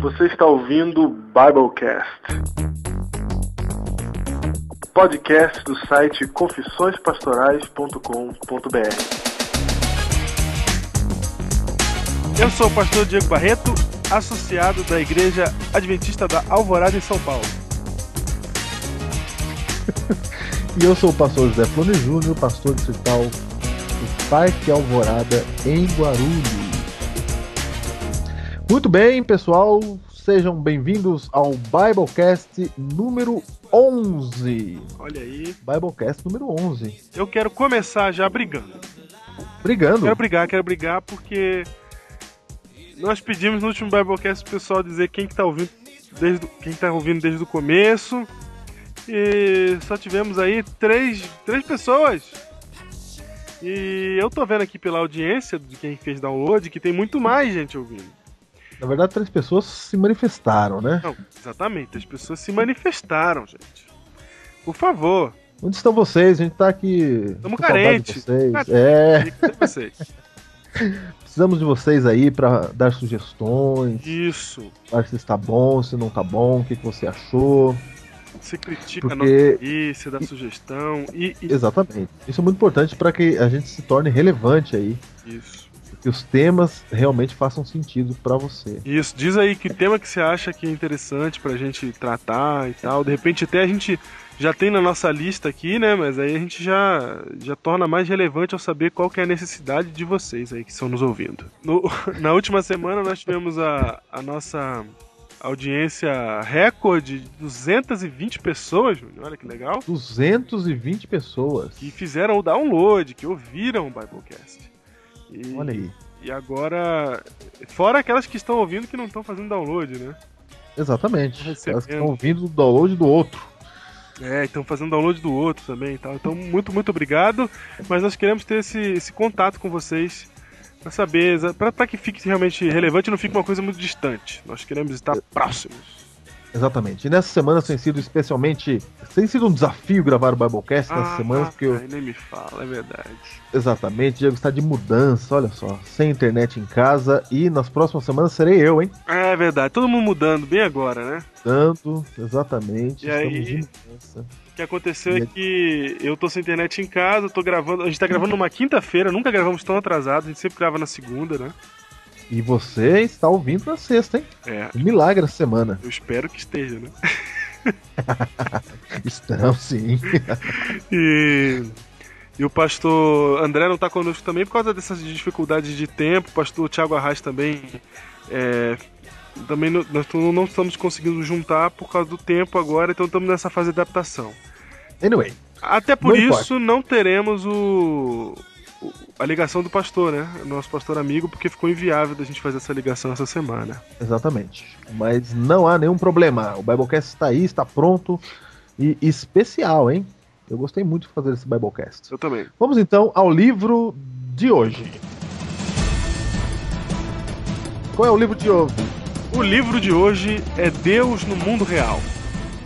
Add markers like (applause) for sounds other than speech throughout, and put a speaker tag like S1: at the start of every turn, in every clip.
S1: Você está ouvindo o Biblecast. Podcast do site confissõespastorais.com.br.
S2: Eu sou o pastor Diego Barreto, associado da Igreja Adventista da Alvorada em São Paulo. (laughs)
S3: E eu sou o pastor José Flone Júnior, pastor distrital do Parque Alvorada em Guarulhos. Muito bem, pessoal, sejam bem-vindos ao Biblecast número 11.
S2: Olha aí.
S3: Biblecast número 11.
S2: Eu quero começar já brigando.
S3: Brigando.
S2: Quero brigar, quero brigar porque nós pedimos no último Biblecast o pessoal dizer quem que tá ouvindo desde quem tá ouvindo desde o começo. E só tivemos aí três, três pessoas. E eu tô vendo aqui pela audiência de quem fez download que tem muito mais gente ouvindo.
S3: Na verdade, três pessoas se manifestaram, né?
S2: Não, exatamente, as pessoas se manifestaram, gente. Por favor.
S3: Onde estão vocês? A gente tá aqui.
S2: Estamos carentes.
S3: Vocês.
S2: Cadê?
S3: É,
S2: Cadê vocês? (laughs)
S3: precisamos de vocês aí pra dar sugestões.
S2: Isso.
S3: Falar se está bom, se não tá bom, o que, que você achou.
S2: Você critica a
S3: Porque-
S2: notícia, dá sugestão. E, e-
S3: Exatamente. Isso é muito importante para que a gente se torne relevante aí,
S2: Isso.
S3: Que os temas realmente façam sentido para você.
S2: Isso. Diz aí que tema que você acha que é interessante pra gente tratar e tal. De repente até a gente já tem na nossa lista aqui, né? Mas aí a gente já, já torna mais relevante ao saber qual que é a necessidade de vocês aí que estão nos ouvindo. No- (laughs) na última semana nós tivemos a, a nossa audiência recorde de 220 pessoas, Júnior. Olha que legal.
S3: 220 pessoas.
S2: que fizeram o download, que ouviram o Biblecast. E,
S3: Olha aí.
S2: E agora, fora aquelas que estão ouvindo que não estão fazendo download, né?
S3: Exatamente.
S2: Recebendo.
S3: Elas que estão ouvindo o download do outro.
S2: É, estão fazendo download do outro também e tal. Então, muito, muito obrigado. Mas nós queremos ter esse, esse contato com vocês para saber, pra que fique realmente relevante e não fique uma coisa muito distante. Nós queremos estar próximos.
S3: Exatamente. E nessa semana tem sido especialmente. Tem sido um desafio gravar o Biblecast nessa
S2: Ah,
S3: semana, porque eu,
S2: nem me fala, é verdade.
S3: exatamente, Diego está de mudança, olha só. Sem internet em casa e nas próximas semanas serei eu, hein?
S2: É verdade, todo mundo mudando bem agora, né?
S3: Tanto, exatamente.
S2: E aí? O que aconteceu
S3: E
S2: é que eu tô sem internet em casa, tô gravando. A gente tá gravando numa quinta-feira, nunca gravamos tão atrasado, a gente sempre grava na segunda, né?
S3: E você está ouvindo na sexta, hein?
S2: É,
S3: Um milagre essa semana.
S2: eu espero que esteja, né? (laughs)
S3: Estão, sim. (laughs)
S2: E, e o pastor André não tá conosco também por causa dessas dificuldades de tempo. O pastor Thiago Arraes também. é, também não, nós não estamos conseguindo juntar por causa do tempo agora, então estamos nessa fase de adaptação.
S3: Anyway,
S2: Até por
S3: Não
S2: isso não teremos o- a ligação do pastor, né? Nosso pastor amigo, porque ficou inviável da gente fazer essa ligação essa semana.
S3: exatamente. Mas não há nenhum problema. O Biblecast está aí, está pronto. E especial, hein? Eu gostei muito de fazer esse Biblecast.
S2: Eu também.
S3: Vamos então ao livro de hoje. Qual é o livro de hoje?
S2: O livro de hoje é Deus no Mundo Real.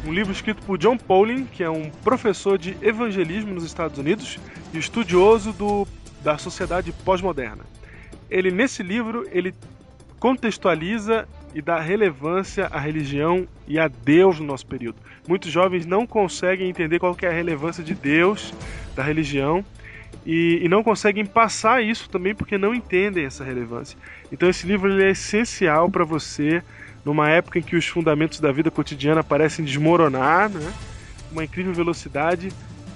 S2: Um livro escrito por John Pauling, que é um professor de evangelismo nos Estados Unidos e estudioso do, da sociedade pós-moderna. Ele nesse livro ele contextualiza e dá relevância à religião e a Deus no nosso período. Muitos jovens não conseguem entender qual que é a relevância de Deus, da religião, e, e não conseguem passar isso também porque não entendem essa relevância. Então esse livro é essencial para você numa época em que os fundamentos da vida cotidiana parecem desmoronar, né? Uma incrível velocidade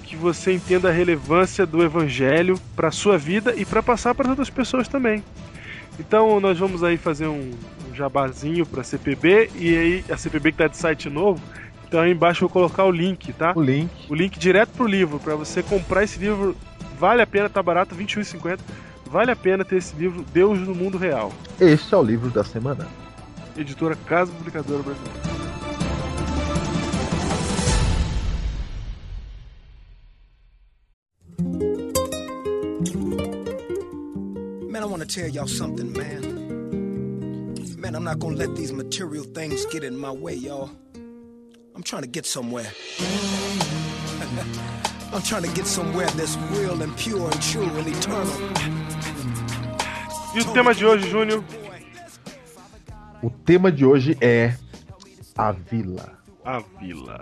S2: que você entenda a relevância do evangelho para sua vida e para passar para outras pessoas também. Então nós vamos aí fazer um, um jabazinho para a CPB e aí a CPB que está de site novo. Então aí embaixo eu vou colocar o link, tá?
S3: O link.
S2: o link direto pro livro para você comprar esse livro. Vale a pena, tá barato, R$ 21,50. Vale a pena ter esse livro Deus no Mundo Real.
S3: Este é o livro da semana.
S2: Editora Casa Publicadora Brasileira.
S4: Tell y'all something, man. Man, I'm not gonna let these material things get in my way, y'all. I'm trying to get somewhere. (laughs) I'm trying to get somewhere that's real and pure and true and eternal.
S2: E o tema de hoje, Júnior?
S3: O tema de hoje é a vila.
S2: A Vila.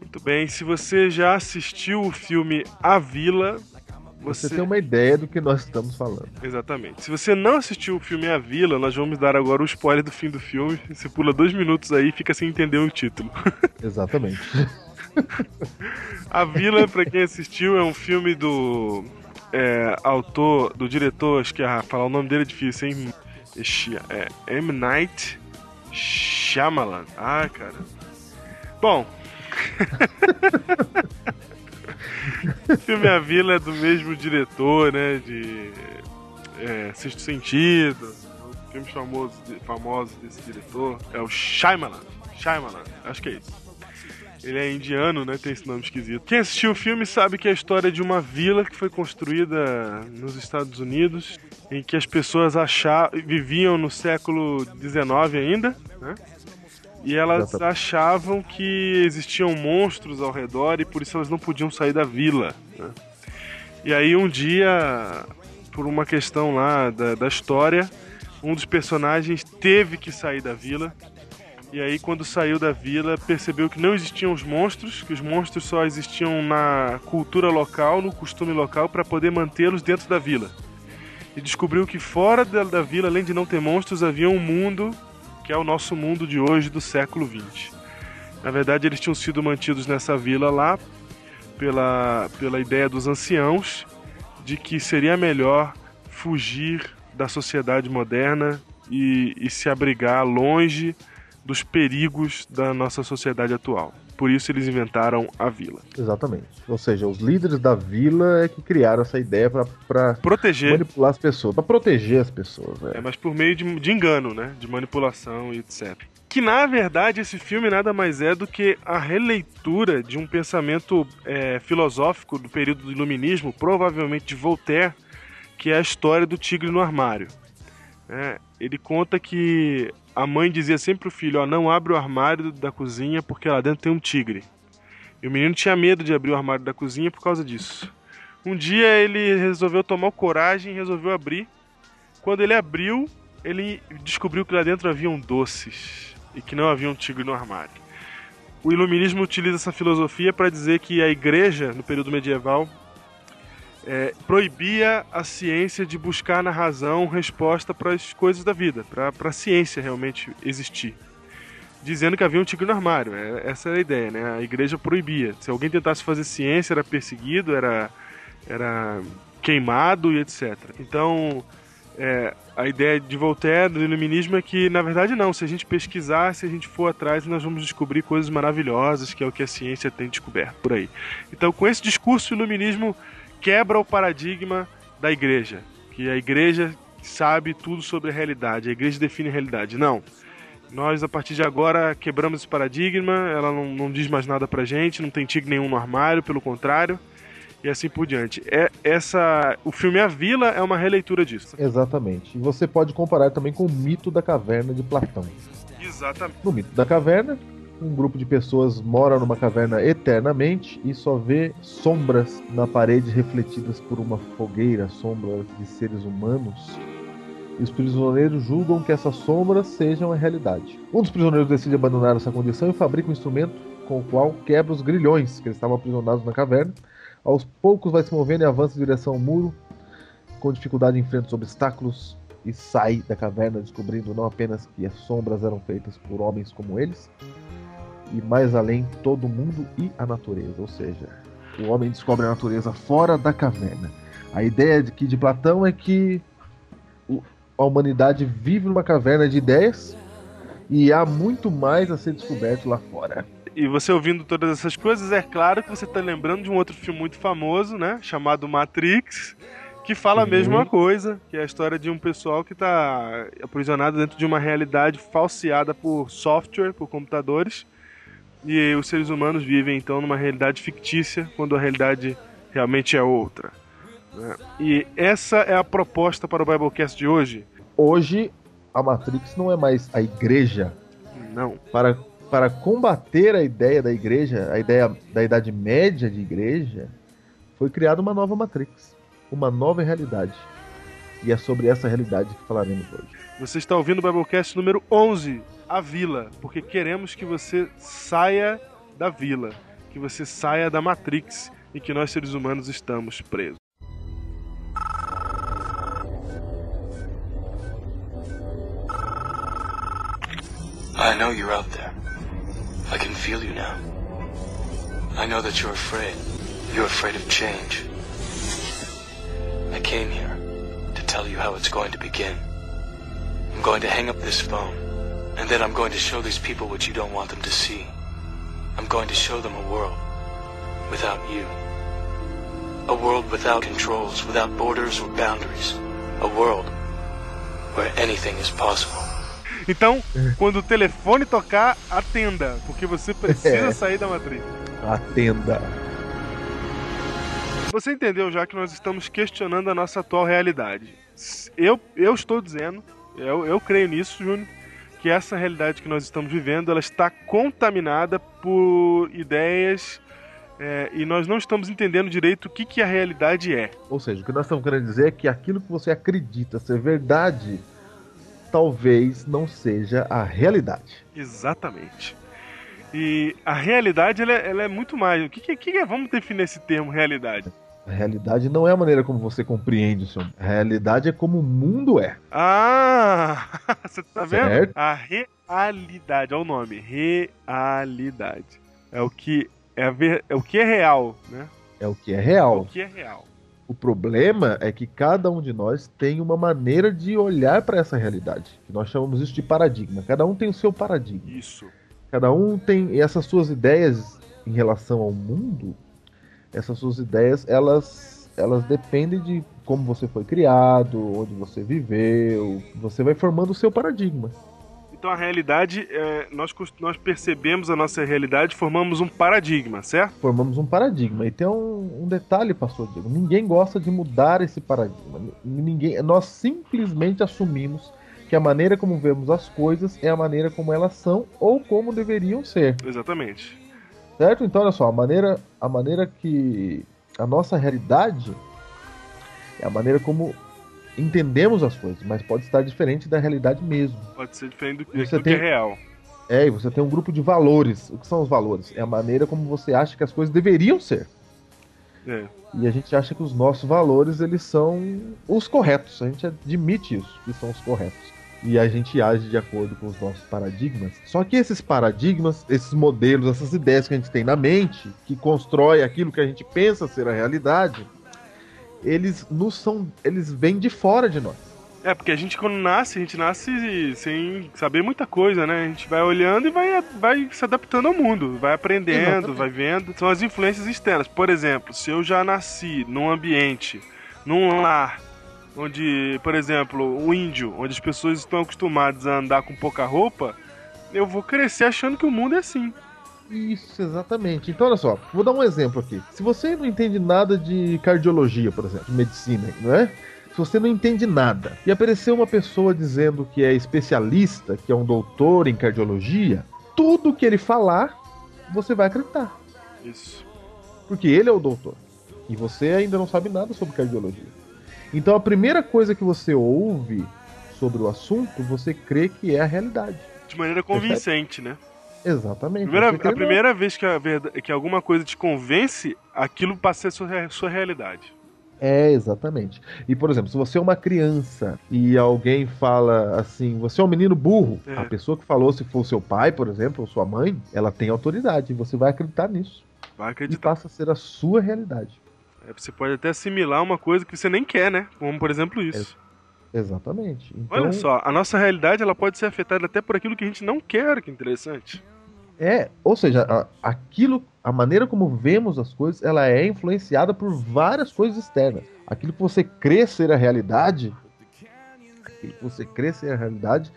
S2: Muito bem, se você já assistiu o filme A Vila,
S3: Você
S2: você,
S3: tem uma ideia do que nós estamos falando.
S2: Exatamente. Se você não assistiu o filme A Vila, nós vamos dar agora o spoiler do fim do filme. Você pula dois minutos aí e fica sem entender o título. (laughs)
S3: Exatamente.
S2: A Vila, pra quem assistiu, é um filme do é, autor, do diretor, acho que ah, falar o nome dele é difícil, hein? Ixi, É M. Night Shyamalan. Ah, cara. Bom. (laughs) o (laughs) filme A Vila é do mesmo diretor, né? De é, Sexto Sentido. Filmes famosos, famosos desse diretor. É o Shyamalan. Shyamalan, acho que é isso. Ele é indiano, né? Tem esse nome esquisito. Quem assistiu o filme sabe que é a história de uma vila que foi construída nos Estados Unidos, em que as pessoas achavam, viviam no século XIX ainda, né? E elas
S3: Exatamente.
S2: achavam que existiam monstros ao redor e por isso elas não podiam sair da vila. né? E aí um dia, por uma questão lá da, da história, um dos personagens teve que sair da vila e aí, quando saiu da vila, percebeu que não existiam os monstros, que os monstros só existiam na cultura local, no costume local, para poder mantê-los dentro da vila. E descobriu que fora da, da vila, além de não ter monstros, havia um mundo que é o nosso mundo de hoje, do século XX. Na verdade, eles tinham sido mantidos nessa vila lá pela, pela ideia dos anciãos de que seria melhor fugir da sociedade moderna e, e se abrigar longe dos perigos da nossa sociedade atual. Por isso eles inventaram a vila.
S3: Exatamente. Ou seja, os líderes da vila é que criaram essa ideia pra- pra
S2: Proteger,
S3: manipular as pessoas, pra proteger as pessoas.
S2: é,
S3: É.
S2: mas por meio de, de engano, né? De manipulação e etc. Que na verdade esse filme nada mais é do que a releitura de um pensamento é, filosófico do período do iluminismo, provavelmente de Voltaire, que é a história do tigre no armário. É, ele conta que a mãe dizia sempre pro filho, ó, não abre o armário da cozinha porque lá dentro tem um tigre. E o menino tinha medo de abrir o armário da cozinha por causa disso. Um dia ele resolveu tomar coragem e resolveu abrir. Quando ele abriu, ele descobriu que lá dentro haviam doces e que não havia um tigre no armário. O iluminismo utiliza essa filosofia para dizer que a igreja, no período medieval, é, proibia a ciência de buscar na razão resposta para as coisas da vida, para a ciência realmente existir. Dizendo que havia um tigre no armário. É, essa era a ideia, né? A igreja proibia. Se alguém tentasse fazer ciência, era perseguido, era, era queimado e etc. Então, é, a ideia de Voltaire, do iluminismo, é que, na verdade, não. Se a gente pesquisar, se a gente for atrás, nós vamos descobrir coisas maravilhosas, que é o que a ciência tem descoberto por aí. Então, com esse discurso, o iluminismo quebra o paradigma da igreja, que a igreja sabe tudo sobre a realidade, a igreja define a realidade. Não. Nós, a partir de agora, quebramos esse paradigma, ela não, não diz mais nada pra gente, não tem tigre nenhum no armário, pelo contrário, e assim por diante. É, essa, o filme A Vila é uma releitura disso.
S3: Exatamente. E você pode comparar também com o mito da caverna de Platão.
S2: Exatamente.
S3: No mito da caverna, um grupo de pessoas mora numa caverna eternamente e só vê sombras na parede refletidas por uma fogueira, sombras de seres humanos. E os prisioneiros julgam que essas sombras sejam a realidade. Um dos prisioneiros decide abandonar essa condição e fabrica um instrumento com o qual quebra os grilhões que eles estavam aprisionados na caverna. Aos poucos vai se movendo e avança em direção ao muro. Com dificuldade enfrenta os obstáculos e sai da caverna descobrindo não apenas que as sombras eram feitas por homens como eles, e mais além todo mundo e a natureza, ou seja, o homem descobre a natureza fora da caverna. A ideia de que de Platão é que a humanidade vive numa caverna de ideias e há muito mais a ser descoberto lá fora.
S2: E você ouvindo todas essas coisas, é claro que você está lembrando de um outro filme muito famoso, né? Chamado Matrix, que fala a
S3: Sim.
S2: mesma coisa, que é a história de um pessoal que está aprisionado dentro de uma realidade falseada por software, por computadores, e os seres humanos vivem então numa realidade fictícia, quando a realidade realmente é outra. né? E essa é a proposta para o Biblecast de hoje?
S3: Hoje a Matrix não é mais a igreja
S2: Não.
S3: para para combater a ideia da igreja, a ideia da idade média de igreja, foi criada uma nova Matrix, uma nova realidade. E é sobre essa realidade que falaremos hoje.
S2: Você está ouvindo o Biblecast número 11, A Vila, porque queremos que você saia da vila, que você saia da Matrix em que nós seres humanos estamos presos.
S5: I know you're out there. I can feel you now. I know that you're afraid. You're afraid of change. I came here to tell you how it's going to begin. I'm going to hang up this phone, and then I'm going to show these people what you don't want them to see. I'm going to show them a world without you. A world without controls, without borders or boundaries. A world where anything is possible.
S2: Então, (laughs) quando o telefone tocar, atenda, porque você precisa
S3: É.
S2: sair da Matrix.
S3: Atenda.
S2: Você entendeu já que nós estamos questionando a nossa atual realidade. Eu, eu estou dizendo, eu, eu creio nisso, Júnior, que essa realidade que nós estamos vivendo, ela está contaminada por ideias é, e nós não estamos entendendo direito o que, que a realidade é.
S3: Ou seja, o que nós estamos querendo dizer é que aquilo que você acredita ser verdade talvez não seja a realidade.
S2: Exatamente. E a realidade ela é, ela é muito mais. O que, que, que é? Vamos definir esse termo realidade.
S3: A realidade não é a maneira como você compreende o seu mundo. A realidade é como o mundo é.
S2: Ah! (laughs) Você tá vendo?
S3: Certo.
S2: A realidade, olha o nome. Realidade. É o que é, ver, é o que é real, né?
S3: É o que é
S2: É o
S3: real.
S2: que é real.
S3: O problema é que cada um de nós tem uma maneira de olhar para essa realidade. Nós chamamos isso de paradigma. Cada um tem o seu paradigma.
S2: Isso.
S3: Cada um tem e essas suas ideias em relação ao mundo. Essas suas ideias, elas, elas dependem de como você foi criado, onde você viveu. Você vai formando o seu paradigma.
S2: Então a realidade, é, nós, nós percebemos a nossa realidade, formamos um paradigma, certo?
S3: Formamos um paradigma. E tem um, um detalhe, pastor Diego. Ninguém gosta de mudar esse paradigma. Ninguém, nós simplesmente assumimos que a maneira como vemos as coisas é a maneira como elas são ou como deveriam ser.
S2: Exatamente.
S3: Certo? Então, olha só, a maneira, a maneira que a nossa realidade é a maneira como entendemos as coisas, mas pode estar diferente da realidade mesmo.
S2: Pode ser diferente do, que-
S3: Você
S2: do que
S3: tem-
S2: é real.
S3: É, e você tem um grupo de valores. O que são os valores? É a maneira como você acha que as coisas deveriam ser.
S2: É.
S3: E a gente acha que os nossos valores, eles são os corretos. A gente admite isso, que são os corretos. E a gente age de acordo com os nossos paradigmas. Só que esses paradigmas, esses modelos, essas ideias que a gente tem na mente, que constrói aquilo que a gente pensa ser a realidade, eles nos são, eles vêm de fora de nós.
S2: É, porque a gente quando nasce, a gente nasce sem saber muita coisa, né? A gente vai olhando e vai, vai se adaptando ao mundo, vai aprendendo,
S3: Exatamente.
S2: vai vendo. São as influências externas. Por exemplo, se eu já nasci num ambiente, num lar, onde, por exemplo, o índio, onde as pessoas estão acostumadas a andar com pouca roupa, eu vou crescer achando que o mundo é assim.
S3: Isso, exatamente. Então, olha só, vou dar um exemplo aqui. Se você não entende nada de cardiologia, por exemplo, de medicina, não é? Se você não entende nada e aparecer uma pessoa dizendo que é especialista, que é um doutor em cardiologia, tudo que ele falar, você vai acreditar.
S2: Isso.
S3: Porque ele é o doutor. E você ainda não sabe nada sobre cardiologia. Então, a primeira coisa que você ouve sobre o assunto, você crê que é a realidade.
S2: De maneira convincente, né?
S3: Exatamente.
S2: Primeira- a primeira vez que, a verda- que alguma coisa te convence, aquilo passa a ser sua, rea- sua realidade.
S3: É, exatamente. E, por exemplo, se você é uma criança e alguém fala assim, você é um menino burro,
S2: É.
S3: a pessoa que falou, se for seu pai, por exemplo, ou sua mãe, ela tem autoridade. E você vai acreditar nisso.
S2: Vai
S3: E
S2: acreditar.
S3: passa a ser a sua realidade.
S2: É, Você pode até assimilar uma coisa que você nem quer, né? Como, por exemplo, isso.
S3: Exatamente. Então,
S2: Olha só, a nossa realidade ela pode ser afetada até por aquilo que a gente não quer, que interessante.
S3: É, ou seja, a- aquilo, a maneira como vemos as coisas, ela é influenciada por várias coisas externas. Aquilo que você crê ser a realidade, aquilo que você crê ser a realidade,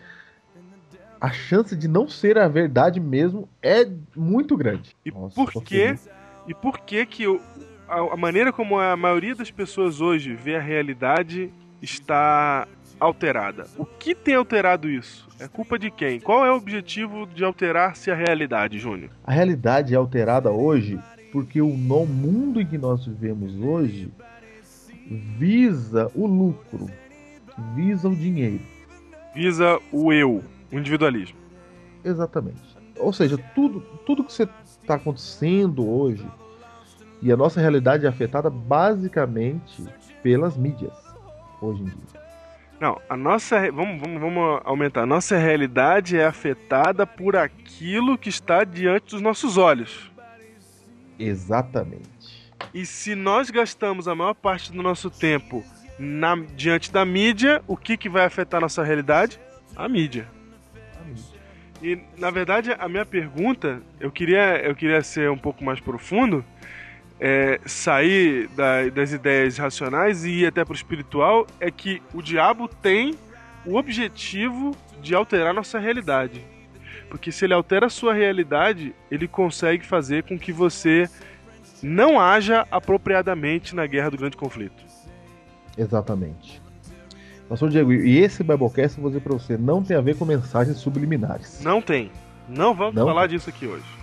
S3: a chance de não ser a verdade mesmo é muito grande.
S2: E
S3: Nossa,
S2: por
S3: feliz.
S2: E por que que o- a, a maneira como a maioria das pessoas hoje vê a realidade está alterada? O que tem alterado isso? É culpa de quem? Qual é o objetivo de alterar-se a realidade, Júnior?
S3: A realidade é alterada hoje porque o no mundo em que nós vivemos hoje visa o lucro. visa o dinheiro.
S2: Visa o eu, o individualismo.
S3: Exatamente. Ou seja, tudo, tudo que está acontecendo hoje e a nossa realidade é afetada basicamente pelas mídias hoje em dia.
S2: Não, a nossa. Vamos, vamos, vamos aumentar. A nossa realidade é afetada por aquilo que está diante dos nossos olhos.
S3: Exatamente.
S2: E se nós gastamos a maior parte do nosso tempo na, diante da mídia, o que, que vai afetar a nossa realidade? A mídia.
S3: A mídia.
S2: E na verdade a minha pergunta, eu queria, eu queria ser um pouco mais profundo, é, sair da, das ideias racionais e ir até para o espiritual, é que o diabo tem o objetivo de alterar nossa realidade. Porque se ele altera a sua realidade, ele consegue fazer com que você não haja apropriadamente na guerra do grande conflito.
S3: Exatamente. Pastor Diego, e esse Biblecast, eu vou dizer para você, não tem a ver com mensagens subliminares.
S2: Não tem. Não vamos não falar tem. disso aqui hoje.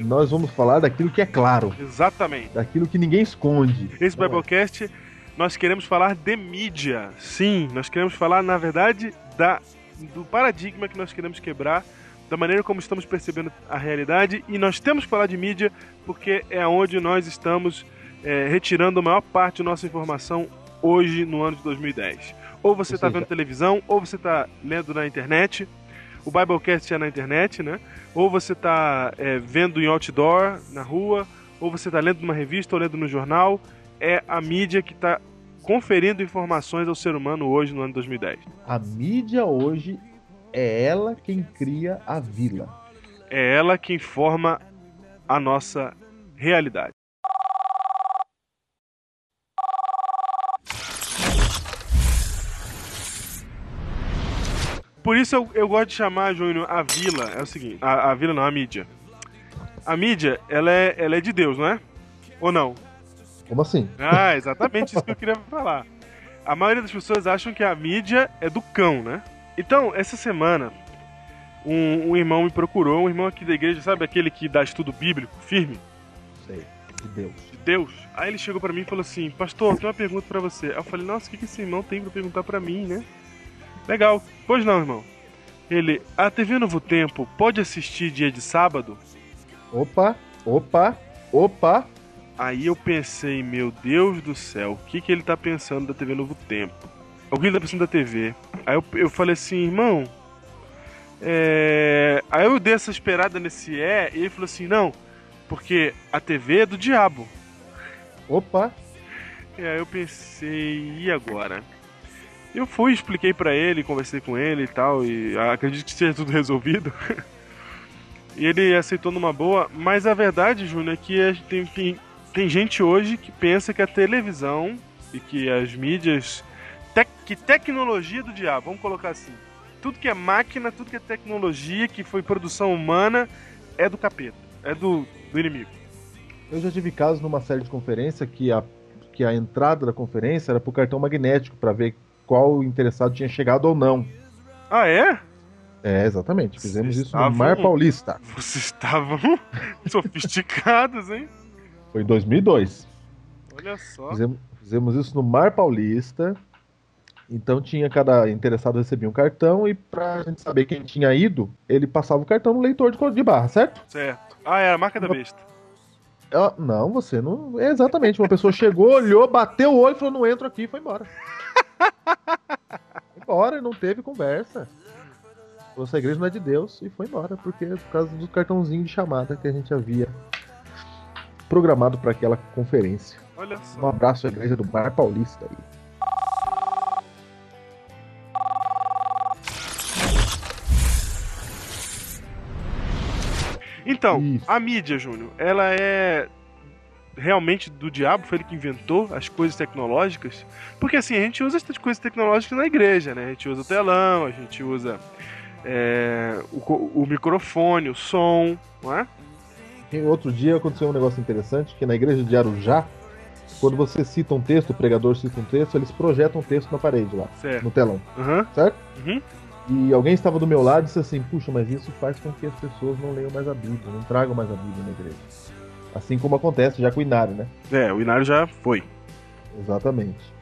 S3: Nós vamos falar daquilo que é claro.
S2: Exatamente.
S3: Daquilo que ninguém esconde.
S2: Esse. Biblecast, nós queremos falar de mídia. Sim, nós queremos falar, na verdade, da, do paradigma que nós queremos quebrar da maneira como estamos percebendo a realidade e nós temos que falar de mídia porque é onde nós estamos é, retirando a maior parte da nossa informação hoje no ano de 2010. Ou você está vendo televisão, ou você está lendo na internet. O Biblecast é na internet, né? Ou você está é, vendo em outdoor, na rua, ou você está lendo numa revista ou lendo no jornal. É a mídia que está conferindo informações ao ser humano hoje no ano de 2010.
S3: A mídia hoje é ela quem cria a vila.
S2: É ela quem forma a nossa realidade. Por isso eu, eu gosto de chamar, Júnior, a vila. É o seguinte: a, a vila não, a mídia. A mídia, ela é, ela é de Deus, não é? Ou não?
S3: Como assim?
S2: Ah, exatamente isso que eu queria falar. A maioria das pessoas acham que a mídia é do cão, né? Então, essa semana, um, um, irmão me procurou, um irmão aqui da igreja, sabe aquele que dá estudo bíblico firme?
S3: Sei, de Deus.
S2: De Deus. Aí ele chegou para mim e falou assim: Pastor, tem uma pergunta para você. Aí eu falei: Nossa, o que, que esse irmão tem para perguntar para mim, né? Legal. Pois não, irmão. Ele, a TV Novo Tempo pode assistir dia de sábado?
S3: Opa, opa, opa.
S2: Aí eu pensei, meu Deus do céu, o que, que ele tá pensando da TV Novo Tempo? Alguém tá pensando da TV? Aí eu, eu falei assim, irmão. É... Aí eu dei essa esperada nesse é, e ele falou assim: não, porque a TV é do diabo.
S3: Opa!
S2: E aí eu pensei, e agora? Eu fui, expliquei para ele, conversei com ele e tal, e acredito que seja tudo (laughs) resolvido. e ele aceitou numa boa, mas a verdade, Júnior, é que tem, tem, tem gente hoje que pensa que a televisão e que as mídias. Tec, que tecnologia do diabo, vamos colocar assim. Tudo que é máquina, tudo que é tecnologia, que foi produção humana, é do capeta, é do, do inimigo.
S3: Eu já tive casos numa série de conferência que a, que a entrada da conferência era pro cartão magnético para ver qual interessado tinha chegado ou não.
S2: Ah, é?
S3: É, exatamente. Fizemos Vocês isso estavam... no Mar Paulista.
S2: Vocês estavam (laughs) sofisticados, hein?
S3: Foi em 2002.
S2: Olha só.
S3: Fizemos, fizemos, isso no Mar Paulista. Então tinha cada interessado recebia um cartão e pra gente saber quem tinha ido, ele passava o cartão no leitor de, de barra, certo?
S2: Certo. Ah, é a marca da besta.
S3: não, você não. É exatamente. Uma pessoa chegou, (laughs) olhou, bateu o olho, falou: não entro aqui e foi embora. Embora, não teve conversa. Essa igreja não é de Deus e foi embora, porque por causa do cartãozinho de chamada que a gente havia programado para aquela conferência.
S2: Olha só.
S3: Um abraço à igreja do Mar Paulista aí.
S2: Então, Isso. a mídia, Júnior, ela é realmente do diabo, foi ele que inventou as coisas tecnológicas. Porque assim, a gente usa essas coisas tecnológicas na igreja, né? A gente usa o telão, a gente usa é, o, o, microfone, o som, não é?
S3: Outro dia aconteceu um negócio interessante, que na igreja de Arujá, quando você cita um texto, o pregador cita um texto, eles projetam um texto na parede lá,
S2: certo.
S3: no telão.
S2: Uhum.
S3: Certo?
S2: Uhum.
S3: E alguém estava do meu lado e disse assim, puxa, mas isso faz com que as pessoas não leiam mais a Bíblia, não tragam mais a Bíblia na igreja. Assim como acontece já com o Inário, né?
S2: É, o Inário já foi.
S3: Exatamente.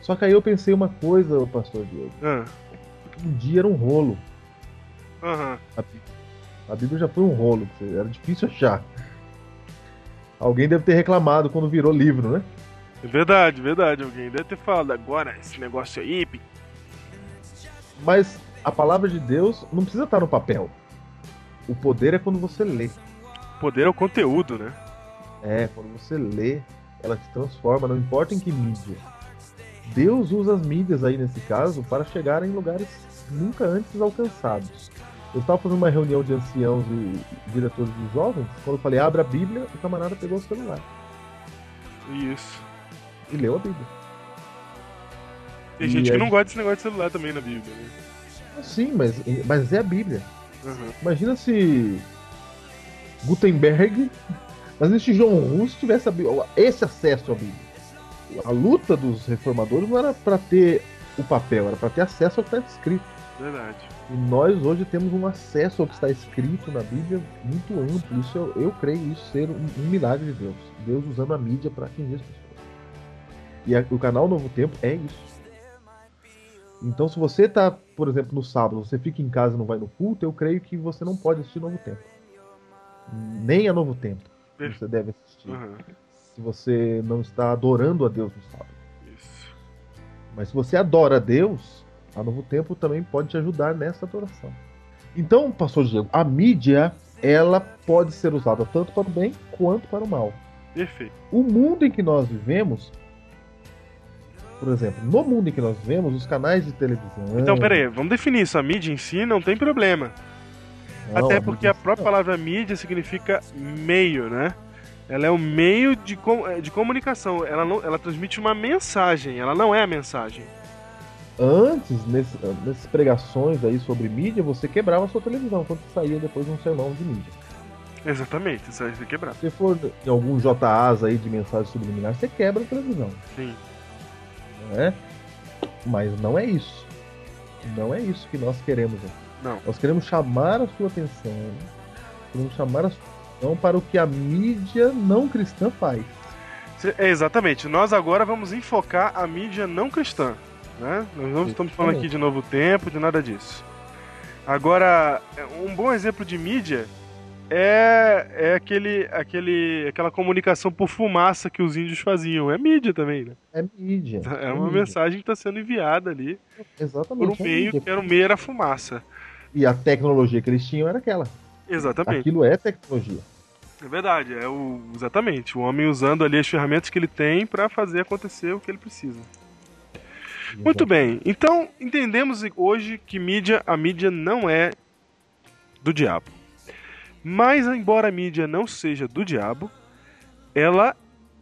S3: Só que aí eu pensei uma coisa, pastor Diego.
S2: Ah,
S3: Um dia era um rolo.
S2: Aham.
S3: A Bíblia, a Bíblia já foi um rolo, era difícil achar. Alguém deve ter reclamado quando virou livro, né?
S2: É verdade, verdade. Alguém deve ter falado agora esse negócio aí.
S3: Mas a palavra de Deus não precisa estar no papel. O poder é quando você lê.
S2: Poder é o conteúdo, né?
S3: É, quando você lê, ela te transforma, não importa em que mídia. Deus usa as mídias aí nesse caso para chegar em lugares nunca antes alcançados. Eu estava fazendo uma reunião de anciãos e diretores de jovens, quando eu falei abre a Bíblia, o camarada pegou o celular
S2: Isso.
S3: e leu a Bíblia.
S2: Tem
S3: E
S2: gente que
S3: aí-
S2: não gosta desse negócio de celular também na Bíblia, né?
S3: Sim, mas, mas é a Bíblia.
S2: Aham.
S3: Imagina se Gutenberg, imagina se João Russo tivesse esse acesso à Bíblia. A luta dos reformadores não era para ter o papel, era para ter acesso ao que está escrito.
S2: Verdade.
S3: E nós hoje temos um acesso ao que está escrito na Bíblia muito amplo. Isso eu, eu creio isso ser um, um milagre de Deus. Deus usando a mídia para atingir as pessoas. E a- o canal Novo Tempo é isso. Então, se você tá, por exemplo, no sábado, você fica em casa e não vai no culto, eu creio que você não pode assistir Novo Tempo. Nem a Novo Tempo você deve assistir.
S2: Aham.
S3: Se você não está adorando a Deus no sábado.
S2: Isso.
S3: Mas se você adora a Deus, a Novo Tempo também pode te ajudar nessa adoração. Então, pastor Diego, a mídia, ela pode ser usada tanto para o bem quanto para o mal.
S2: Perfeito.
S3: O mundo em que nós vivemos, por exemplo, no mundo em que nós vivemos, os canais de televisão.
S2: Então, pera aí, vamos definir isso. A mídia em si não tem problema.
S3: Não,
S2: Até porque a própria palavra mídia significa meio, né? Ela é um meio de, com- eh, de comunicação. Ela, não, ela transmite uma mensagem, ela não é a mensagem.
S3: Antes, nesse- nessas pregações aí sobre mídia, você quebrava a sua televisão quando você saía depois de um sermão de mídia.
S2: Exatamente, isso aí tem quebrado.
S3: Se você for em algum JAs aí de mensagem subliminar, você quebra a televisão.
S2: Sim.
S3: né? Mas não é isso. Não é isso que nós queremos. aqui.
S2: Não.
S3: Nós queremos chamar a sua atenção. Queremos chamar a sua atenção para o que a mídia não cristã faz.
S2: É, exatamente. Nós agora vamos enfocar a mídia não cristã. Né? Nós não estamos falando aqui de novo tempo, de nada disso. Agora, é, um bom exemplo de mídia é, é aquele, aquele, aquela comunicação por fumaça que os índios faziam. É mídia também, né?
S3: É mídia.
S2: É uma
S3: mídia.
S2: mensagem que está sendo enviada ali por
S3: Exatamente.
S2: um
S3: é
S2: meio que era o meio era fumaça.
S3: E a tecnologia que eles tinham era aquela.
S2: Exatamente.
S3: Aquilo é tecnologia.
S2: É verdade. É o, exatamente. O homem usando ali as ferramentas que ele tem para fazer acontecer o que ele precisa. Muito bem. Então, entendemos hoje que mídia, a mídia não é do diabo. Mas, embora a mídia não seja do diabo, ela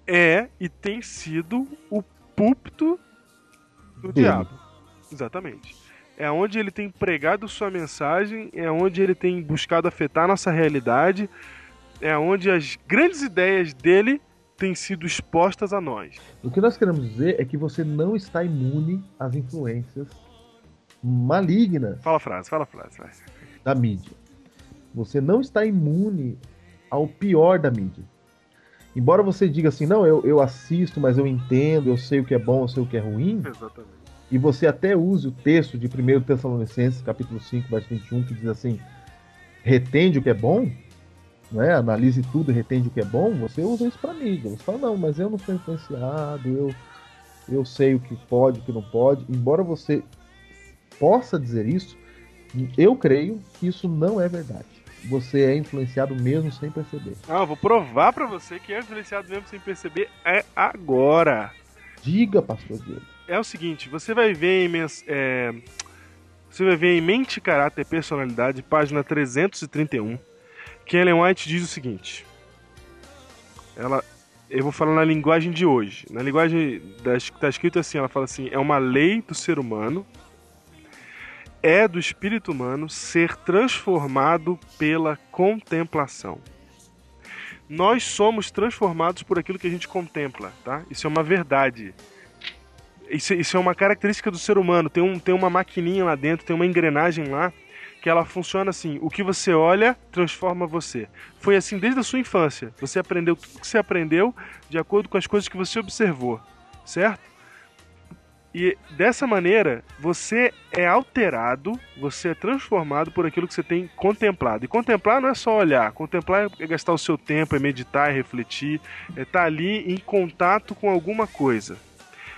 S2: é e tem sido o púlpito do
S3: Dele.
S2: diabo. Exatamente. É onde ele tem pregado sua mensagem, é onde ele tem buscado afetar nossa realidade, é onde as grandes ideias dele têm sido expostas a nós.
S3: O que nós queremos dizer é que você não está imune às influências malignas
S2: Fala a frase, fala a frase. vai.
S3: da mídia. Você não está imune ao pior da mídia. Embora você diga assim, não, eu, eu assisto, mas eu entendo, eu sei o que é bom, eu sei o que é ruim,
S2: Exatamente.
S3: E você até use o texto de 1 Tessalonicenses, capítulo 5, verso 21, que diz assim, retende o que é bom, né? analise tudo e retende o que é bom, você usa isso para mídia. Você fala, não, mas eu não sou influenciado, eu, eu sei o que pode, o que não pode. Embora você possa dizer isso, eu creio que isso não é verdade. Você é influenciado mesmo sem perceber.
S2: Ah, eu vou provar pra você que é influenciado mesmo sem perceber é agora.
S3: Diga, pastor Diego.
S2: É o seguinte, você vai ver em é, você vai ver em Mente, Caráter e Personalidade, página 331, que Ellen White diz o seguinte. Ela eu vou falar na linguagem de hoje. Na linguagem que tá escrito assim, ela fala assim: é uma lei do ser humano, é do espírito humano ser transformado pela contemplação. Nós somos transformados por aquilo que a gente contempla, tá? Isso é uma verdade. Isso, isso é uma característica do ser humano. Tem, um, tem uma maquininha lá dentro, tem uma engrenagem lá que ela funciona assim: o que você olha transforma você. Foi assim desde a sua infância. Você aprendeu tudo que você aprendeu de acordo com as coisas que você observou, certo? E dessa maneira, você é alterado, você é transformado por aquilo que você tem contemplado. E contemplar não é só olhar, contemplar é gastar o seu tempo, é meditar, é refletir, é estar ali em contato com alguma coisa.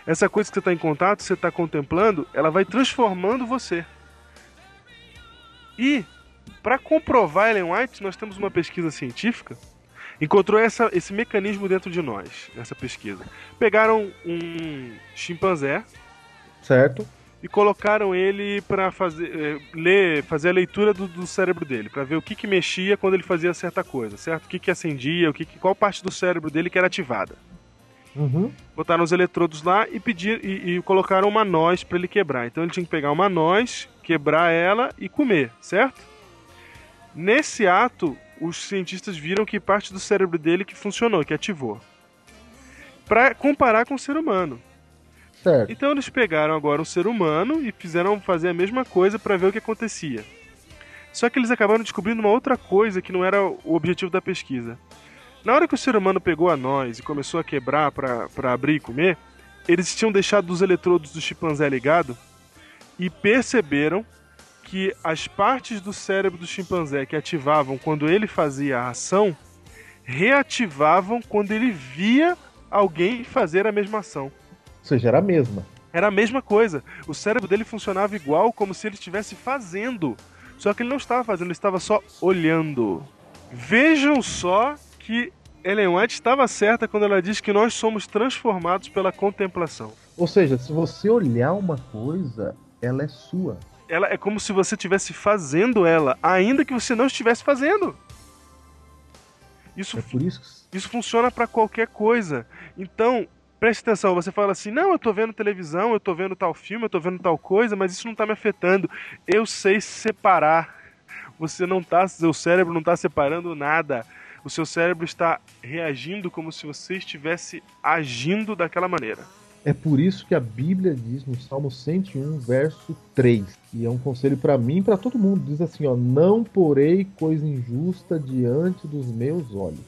S2: Essa coisa que você está em contato, você está contemplando, ela vai transformando você. E, para comprovar Ellen White, nós temos uma pesquisa científica encontrou essa, esse mecanismo dentro de nós, nessa pesquisa. Pegaram um chimpanzé,
S3: Certo?
S2: e colocaram ele para fazer eh, ler, fazer a leitura do, do cérebro dele, para ver o que, que mexia quando ele fazia certa coisa, certo? O que, que acendia, o que, que qual parte do cérebro dele que era ativada.
S3: Uhum.
S2: Botaram os eletrodos lá e pedir e, e colocaram uma noz para ele quebrar. Então ele tinha que pegar uma noz, quebrar ela e comer, certo? Nesse ato, os cientistas viram que parte do cérebro dele que funcionou, que ativou. Para comparar com o ser humano.
S3: Certo.
S2: Então eles pegaram agora um ser humano e fizeram fazer a mesma coisa para ver o que acontecia. Só que eles acabaram descobrindo uma outra coisa que não era o objetivo da pesquisa. Na hora que o ser humano pegou a noz e começou a quebrar para abrir e comer, eles tinham deixado os eletrodos do chimpanzé ligado e perceberam que as partes do cérebro do chimpanzé que ativavam quando ele fazia a ação reativavam quando ele via alguém fazer a mesma ação.
S3: Ou seja, era a mesma.
S2: Era a mesma coisa. O cérebro dele funcionava igual como se ele estivesse fazendo. Só que ele não estava fazendo, ele estava só olhando. Vejam só que Ellen White estava certa quando ela diz que nós somos transformados pela contemplação.
S3: Ou seja, se você olhar uma coisa, ela é sua.
S2: Ela é como se você estivesse fazendo ela, ainda que você não estivesse fazendo. Isso
S3: É isso que
S2: Isso funciona para qualquer coisa. Então, preste atenção, você fala assim: "Não, eu tô vendo televisão, eu tô vendo tal filme, eu tô vendo tal coisa, mas isso não tá me afetando. Eu sei separar. Você não tá, seu cérebro não tá separando nada. O seu cérebro está reagindo como se você estivesse agindo daquela maneira.
S3: É por isso que a Bíblia diz no Salmo 101, verso 3, que é um conselho para mim e para todo mundo. Diz assim, ó: "Não porei coisa injusta diante dos meus olhos".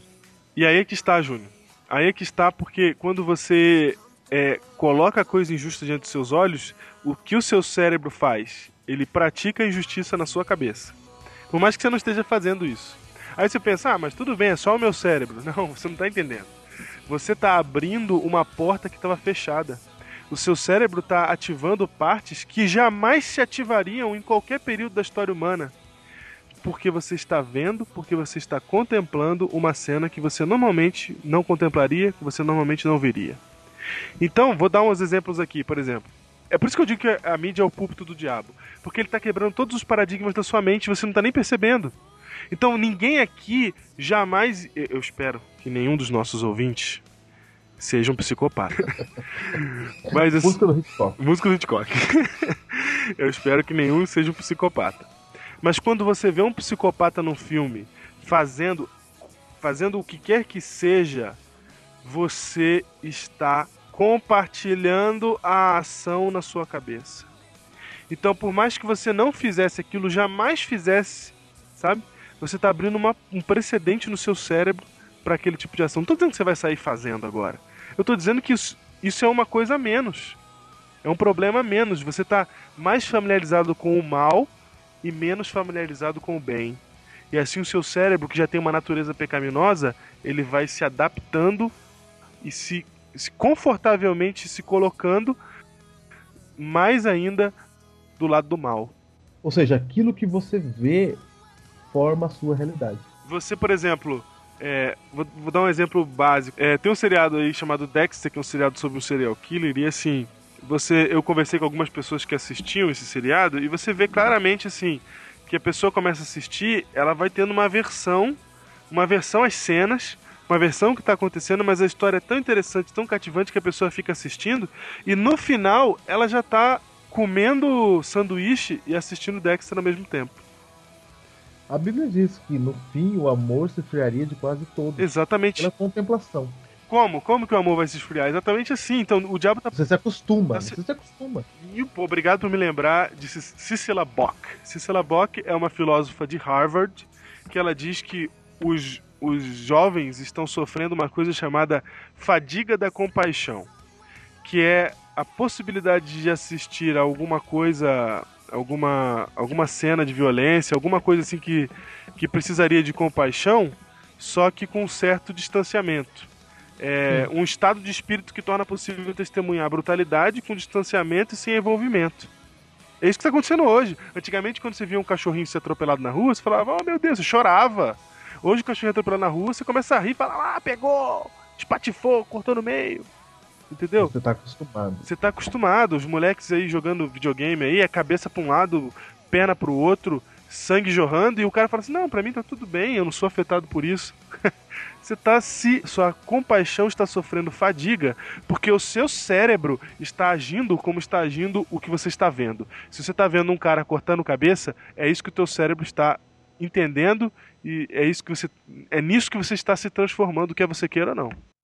S2: E aí é que está, Júnior. Aí é que está porque quando você é, coloca a coisa injusta diante dos seus olhos, o que o seu cérebro faz? Ele pratica a injustiça na sua cabeça. Por mais que você não esteja fazendo isso. Aí você pensa, ah, mas tudo bem, é só o meu cérebro. (laughs) Não, você não está entendendo. Você está abrindo uma porta que estava fechada. O seu cérebro está ativando partes que jamais se ativariam em qualquer período da história humana. Porque você está vendo, porque você está contemplando uma cena que você normalmente não contemplaria, que você normalmente não veria. Então, vou dar uns exemplos aqui, por exemplo. É por isso que eu digo que a mídia é o púlpito do diabo. Porque ele está quebrando todos os paradigmas da sua mente e você não está nem percebendo. Então, ninguém aqui jamais. eu- espero que nenhum dos nossos ouvintes seja um psicopata. (laughs) Mas assim,
S3: Música do Hitchcock.
S2: Música do Hitchcock. (laughs) Eu espero que nenhum seja um psicopata. Mas quando você vê um psicopata num filme fazendo fazendo o que quer que seja, você está compartilhando a ação na sua cabeça. Então, por mais que você não fizesse aquilo, jamais fizesse, sabe? Você está abrindo uma- um precedente no seu cérebro para aquele tipo de ação. Não tô dizendo que você vai sair fazendo agora. Eu tô dizendo que isso, isso é uma coisa a menos. É um problema a menos. Você está mais familiarizado com o mal e menos familiarizado com o bem. E assim o seu cérebro, que já tem uma natureza pecaminosa, ele vai se adaptando e se, se confortavelmente se colocando mais ainda do lado do mal.
S3: Ou seja, aquilo que você vê forma a sua realidade.
S2: Você, por exemplo, é, vou, vou dar um exemplo básico. É, tem um seriado aí chamado Dexter, que é um seriado sobre um serial killer, e assim, você, eu conversei com algumas pessoas que assistiam esse seriado, e você vê claramente assim que a pessoa começa a assistir, ela vai tendo uma versão, uma versão às cenas, uma versão que está acontecendo, mas a história é tão interessante, tão cativante que a pessoa fica assistindo, e no final ela já está comendo sanduíche e assistindo Dexter ao mesmo tempo.
S3: A Bíblia diz que no fim o amor se esfriaria de quase todos.
S2: Exatamente.
S3: Pela contemplação.
S2: Como? Como que o amor vai se esfriar? Exatamente assim. Então, o diabo tá.
S3: Você se acostuma,
S2: Tá se-
S3: você se acostuma.
S2: E, obrigado por me lembrar de Cicela Bock. Cicela Bock é uma filósofa de Harvard que ela diz que os, os jovens estão sofrendo uma coisa chamada fadiga da compaixão. que é a possibilidade de assistir a alguma coisa, alguma, alguma cena de violência, alguma coisa assim que, que precisaria de compaixão, só que com um certo distanciamento. É um estado de espírito que torna possível testemunhar a brutalidade com distanciamento e sem envolvimento. É isso que está acontecendo hoje. Antigamente, quando você via um cachorrinho ser atropelado na rua, você falava, oh meu Deus, você chorava. Hoje o cachorrinho atropelado na rua, você começa a rir e fala, ah, pegou, espatifou, cortou no meio. Entendeu?
S3: Você tá acostumado.
S2: Você tá acostumado, os moleques aí jogando videogame aí, a cabeça pra um lado, perna pro outro, sangue jorrando, e o cara fala assim: não, pra mim tá tudo bem, eu não sou afetado por isso. (laughs) você tá se. Sua compaixão está sofrendo fadiga porque o seu cérebro está agindo como está agindo o que você está vendo. Se você tá vendo um cara cortando cabeça, é isso que o teu cérebro está entendendo e é isso que você. É nisso que você está se transformando, quer você queira ou não.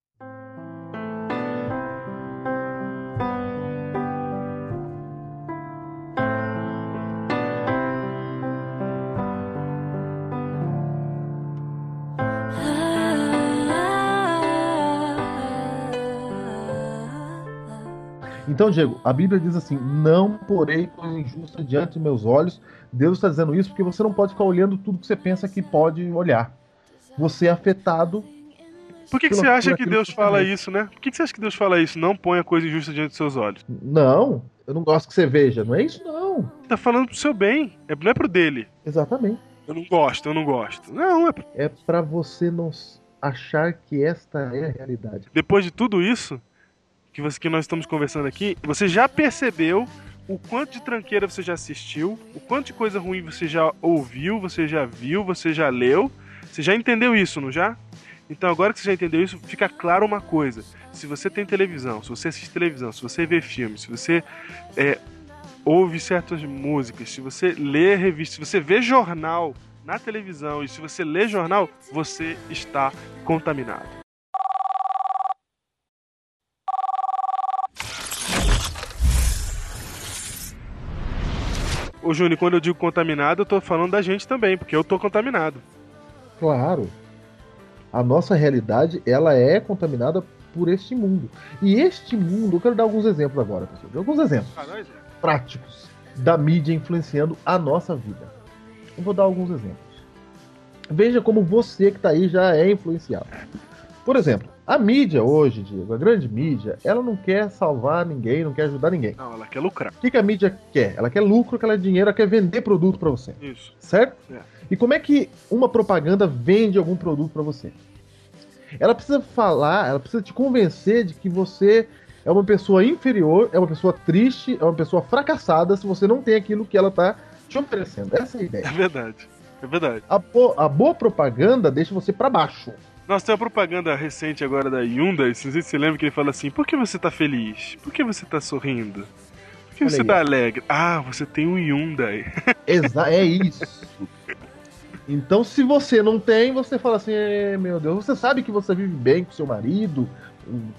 S3: Então, Diego, a Bíblia diz assim: não porei coisa injusta diante de meus olhos. Deus está dizendo isso porque você não pode ficar olhando tudo que você pensa que pode olhar. Você é afetado.
S2: Por que, que você acha que Deus
S3: você
S2: fala isso, né? Por que, que você acha que Deus fala isso? Não ponha coisa injusta diante dos seus olhos.
S3: Não, eu não gosto que você veja. Não é isso, não.
S2: Tá falando pro seu bem, é- não é pro dele.
S3: Exatamente.
S2: Eu não gosto, eu não gosto. Não, é
S3: É para você não achar que esta é a realidade.
S2: depois de tudo isso que, você, que nós estamos conversando aqui, você já percebeu o quanto de tranqueira você já assistiu, o quanto de coisa ruim você já ouviu, você já viu, você já leu. Você já entendeu isso, não já? Então agora que você já entendeu isso, fica claro uma coisa. Se você tem televisão, se você assiste televisão, se você vê filmes, se você é, ouve certas músicas, se você lê revista, se você vê jornal na televisão e se você lê jornal, você está contaminado. Ô Júnior, quando eu digo contaminado, eu tô falando da gente também, porque eu tô contaminado.
S3: Claro. A nossa realidade, ela é contaminada por este mundo. E este mundo, eu quero dar alguns exemplos agora, pessoal. Alguns exemplos práticos da mídia influenciando a nossa vida. Eu vou dar alguns exemplos. Veja como você que está aí já é influenciado. Por exemplo, a mídia hoje, Diego, a grande mídia, ela não quer salvar ninguém, não quer ajudar ninguém.
S2: Não, ela quer lucrar.
S3: O que, que a mídia quer? Ela quer lucro, ela quer dinheiro, ela quer vender produto para você,
S2: Isso.
S3: certo?
S2: É.
S3: E como é que uma propaganda vende algum produto para você? Ela precisa falar, ela precisa te convencer de que você é uma pessoa inferior, é uma pessoa triste, é uma pessoa fracassada se você não tem aquilo que ela tá te oferecendo. Essa é a
S2: É
S3: ideia.
S2: verdade. É verdade.
S3: A, bo- a boa propaganda deixa você para baixo.
S2: Nossa, tem uma propaganda recente agora da Hyundai, se você lembra que ele fala assim, por que você tá feliz? Por que você tá sorrindo? Por que
S3: Olha
S2: você
S3: aí,
S2: tá alegre? Ah, você tem um Hyundai. (laughs)
S3: Exa é isso. Então, se você não tem, você fala assim: "Eh, meu Deus, você sabe que você vive bem com seu marido,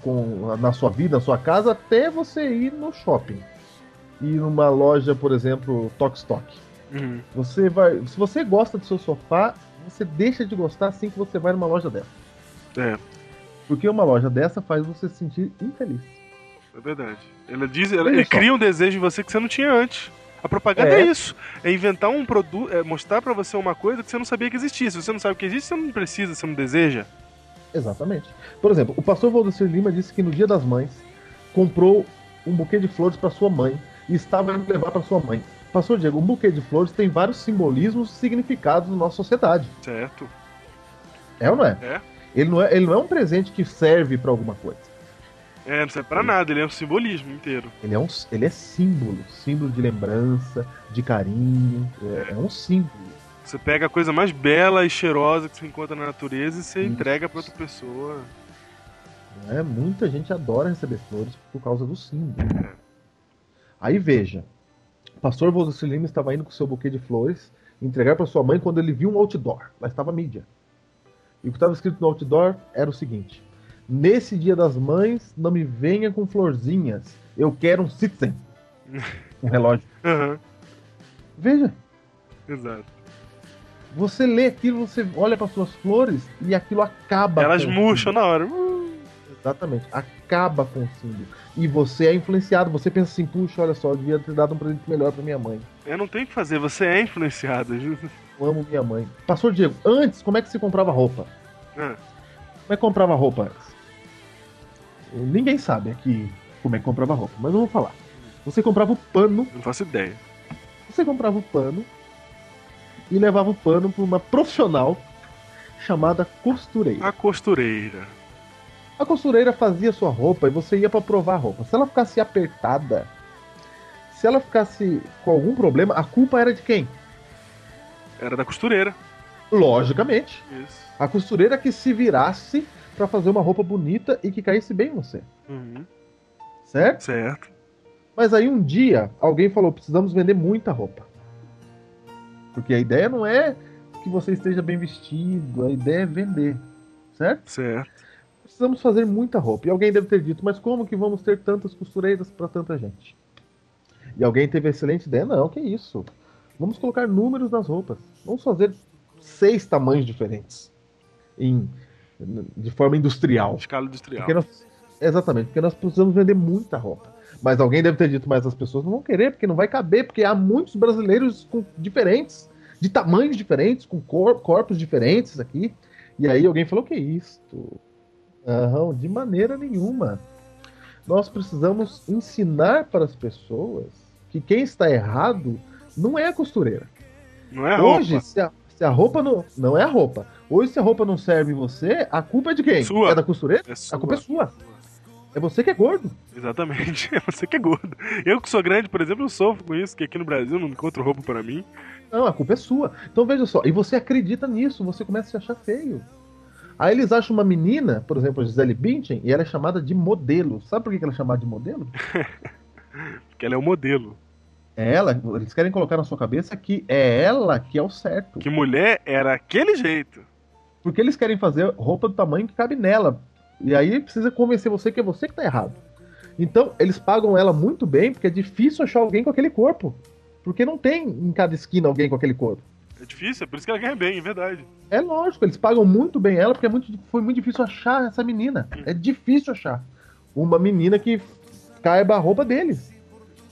S3: com, na sua vida, na sua casa, até você ir no shopping. Ir numa loja, por exemplo, Tok Stock.
S2: Uhum.
S3: Você vai. Se você gosta do seu sofá, você deixa de gostar assim que você vai numa loja dessa.
S2: É,
S3: Porque uma loja dessa faz você se sentir infeliz.
S2: é verdade. Ela diz, ela,
S3: só.
S2: cria um desejo em você que você não tinha antes. A propaganda é,
S3: É.
S2: isso. É inventar um produto, é mostrar pra você uma coisa que você não sabia que existia. Se você não sabe que existe, você não precisa, você não deseja.
S3: Exatamente. Por exemplo, o pastor Valdecir Lima disse que no Dia das Mães comprou um buquê de flores para sua mãe e estava indo levar para sua mãe. Pastor Diego, um buquê de flores tem vários simbolismos e significados na nossa sociedade.
S2: Certo.
S3: É ou não é?
S2: É.
S3: Ele não é, ele não é um presente que serve para alguma coisa.
S2: É, não serve pra nada, ele é um simbolismo inteiro.
S3: Ele é, um, ele é símbolo, símbolo de lembrança, de carinho. É, é um símbolo.
S2: Você pega a coisa mais bela e cheirosa que você encontra na natureza e você
S3: Isso.
S2: entrega pra outra pessoa.
S3: Né? Muita gente adora receber flores por causa do símbolo. Aí veja, pastor Valdecir Lima estava indo com seu buquê de flores entregar para sua mãe quando ele viu um outdoor. Lá estava a mídia. E o que estava escrito no outdoor era o seguinte: Nesse dia das mães, não me venha com florzinhas. Eu quero um Citizen. (laughs) Um relógio.
S2: Aham,
S3: Veja,
S2: exato.
S3: você lê aquilo, você olha para suas flores e aquilo acaba.
S2: Elas murcham na hora.
S3: Exatamente. Acaba com o símbolo. E você é influenciado. Você pensa assim, puxa, olha só, eu devia ter dado um presente melhor pra minha mãe.
S2: Eu não tenho o que fazer, você é influenciado.
S3: Eu amo minha mãe. Pastor Diego, antes, como é que se comprava roupa?
S2: Ah,
S3: Como é que comprava roupa antes? Ninguém sabe aqui como é que comprava roupa, mas eu vou falar. Você comprava o pano,
S2: não faço ideia.
S3: você comprava o pano e levava o pano para uma profissional chamada costureira.
S2: A costureira.
S3: A costureira fazia sua roupa e você ia para provar a roupa. Se ela ficasse apertada, se ela ficasse com algum problema, a culpa era de quem?
S2: Era da costureira.
S3: Logicamente,
S2: Isso.
S3: a costureira que se virasse para fazer uma roupa bonita e que caísse bem em você,
S2: Uhum.
S3: certo?
S2: Certo.
S3: Mas aí um dia alguém falou: precisamos vender muita roupa. Porque a ideia não é que você esteja bem vestido, a ideia é vender, certo?
S2: Certo.
S3: Precisamos fazer muita roupa. E alguém deve ter dito: mas como que vamos ter tantas costureiras para tanta gente? E alguém teve a excelente ideia: não, que isso. Vamos colocar números nas roupas. Vamos fazer seis tamanhos diferentes. Em, de forma industrial.
S2: Escala industrial.
S3: Porque nós- exatamente, porque nós precisamos vender muita roupa. Mas alguém deve ter dito, mas as pessoas não vão querer, porque não vai caber, porque há muitos brasileiros com, diferentes, de tamanhos diferentes, com cor- corpos diferentes aqui. E aí alguém falou, que isto? Não, de maneira nenhuma. Nós precisamos ensinar para as pessoas que quem está errado não é a costureira.
S2: Não é
S3: Hoje,
S2: roupa.
S3: se a, se a roupa não. Não é a roupa. Hoje, se a roupa não serve você, a culpa é de quem?
S2: Sua.
S3: É da costureira?
S2: É
S3: A culpa é sua. É você que é gordo.
S2: Exatamente. (laughs) É você que é gordo. Eu que sou grande, por exemplo, eu sofro com isso, que aqui no Brasil não encontro roupa para mim.
S3: Não, a culpa é sua. Então veja só, e você acredita nisso, você começa a se achar feio. Aí eles acham uma menina, por exemplo, a Gisele Bündchen, e ela é chamada de modelo. Sabe por que que ela é chamada de modelo? (laughs)
S2: Porque ela é o modelo.
S3: É ela, eles querem colocar na sua cabeça que é ela que é o certo.
S2: Que mulher era aquele jeito.
S3: Porque eles querem fazer roupa do tamanho que cabe nela. E aí precisa convencer você que é você que tá errado. Então, eles pagam ela muito bem, porque é difícil achar alguém com aquele corpo. Porque não tem em cada esquina alguém com aquele corpo.
S2: É difícil, é por isso que ela ganha bem, é verdade.
S3: É lógico, eles pagam muito bem ela, porque é muito, foi muito difícil achar essa menina. É difícil achar uma menina que caiba a roupa deles.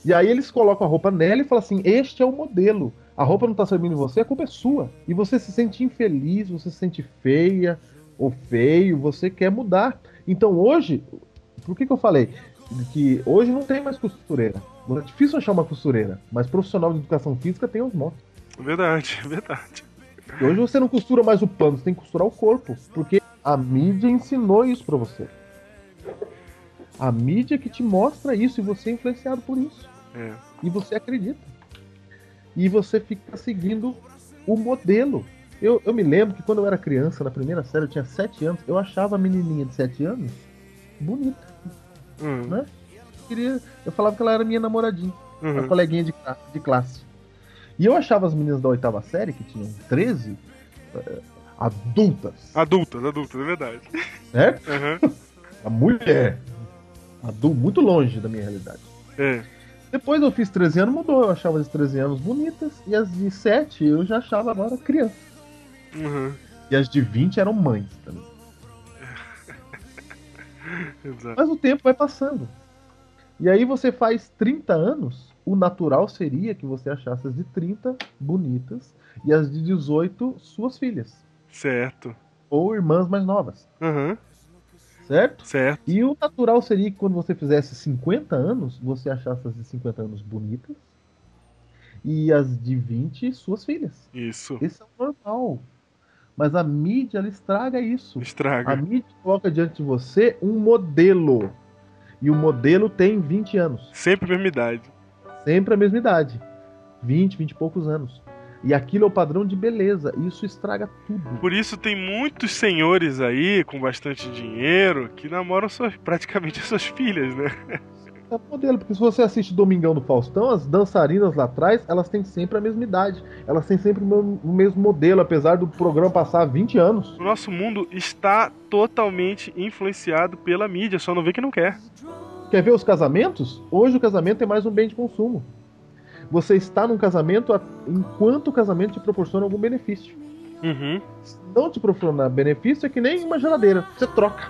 S3: E aí eles colocam a roupa nela e falam assim: este é o modelo. A roupa não tá servindo em você, a culpa é sua. E você se sente infeliz, você se sente feia ou feio, você quer mudar. Então hoje, por que, que eu falei? Que hoje não tem mais costureira. É difícil achar uma costureira, mas profissional de educação física tem os montes.
S2: Verdade, (laughs) verdade.
S3: E hoje você não costura mais o pano, você tem que costurar o corpo. Porque a mídia ensinou isso pra você. A mídia que te mostra isso e você é influenciado por isso.
S2: É.
S3: E você acredita. E você fica seguindo o modelo. Eu, eu me lembro que quando eu era criança, na primeira série, eu tinha 7 anos, eu achava a menininha de 7 anos bonita.
S2: Hum,
S3: Né? Eu, queria, eu falava que ela era minha namoradinha uma
S2: uhum.
S3: coleguinha de, de classe. E eu achava as meninas da oitava série, que tinham 13, eh, adultas,
S2: Adultas, adultas, é verdade.
S3: certo?
S2: Uhum.
S3: A mulher. Adu muito longe da minha realidade.
S2: É.
S3: Depois eu fiz 13 anos, mudou. Eu achava as de 13 anos bonitas. E as de 7 eu já achava agora criança.
S2: Uhum.
S3: E as de 20 eram mães também. (laughs) Mas o tempo vai passando. E aí você faz 30 anos, o natural seria que você achasse as de 30 bonitas e as de 18 suas filhas.
S2: Certo.
S3: Ou irmãs mais novas.
S2: Uhum.
S3: Certo?
S2: Certo.
S3: E o natural seria que quando você fizesse 50 anos, você achasse as de 50 anos bonitas e as de 20 suas filhas.
S2: Isso.
S3: Esse é o normal. Mas a mídia ela estraga isso. A
S2: Estraga.
S3: mídia coloca diante de você um modelo. E o modelo tem 20 anos.
S2: Sempre a mesma idade.
S3: Sempre a mesma idade. 20, 20 e poucos anos. E aquilo é o padrão de beleza. E isso estraga tudo.
S2: Por isso tem muitos senhores aí com bastante dinheiro que namoram suas, praticamente as suas filhas, né?
S3: É modelo, porque se você assiste Domingão do Faustão, as dançarinas lá atrás, elas têm sempre a mesma idade. Elas têm sempre o mesmo- o mesmo modelo, apesar do programa passar 20 anos.
S2: O nosso mundo está totalmente influenciado pela mídia, só não vê que não quer.
S3: Quer ver os casamentos? Hoje o casamento é mais um bem de consumo. Você está num casamento enquanto o casamento te proporciona algum benefício.
S2: Uhum.
S3: Se não te proporcionar benefício, é que nem uma geladeira. Você troca.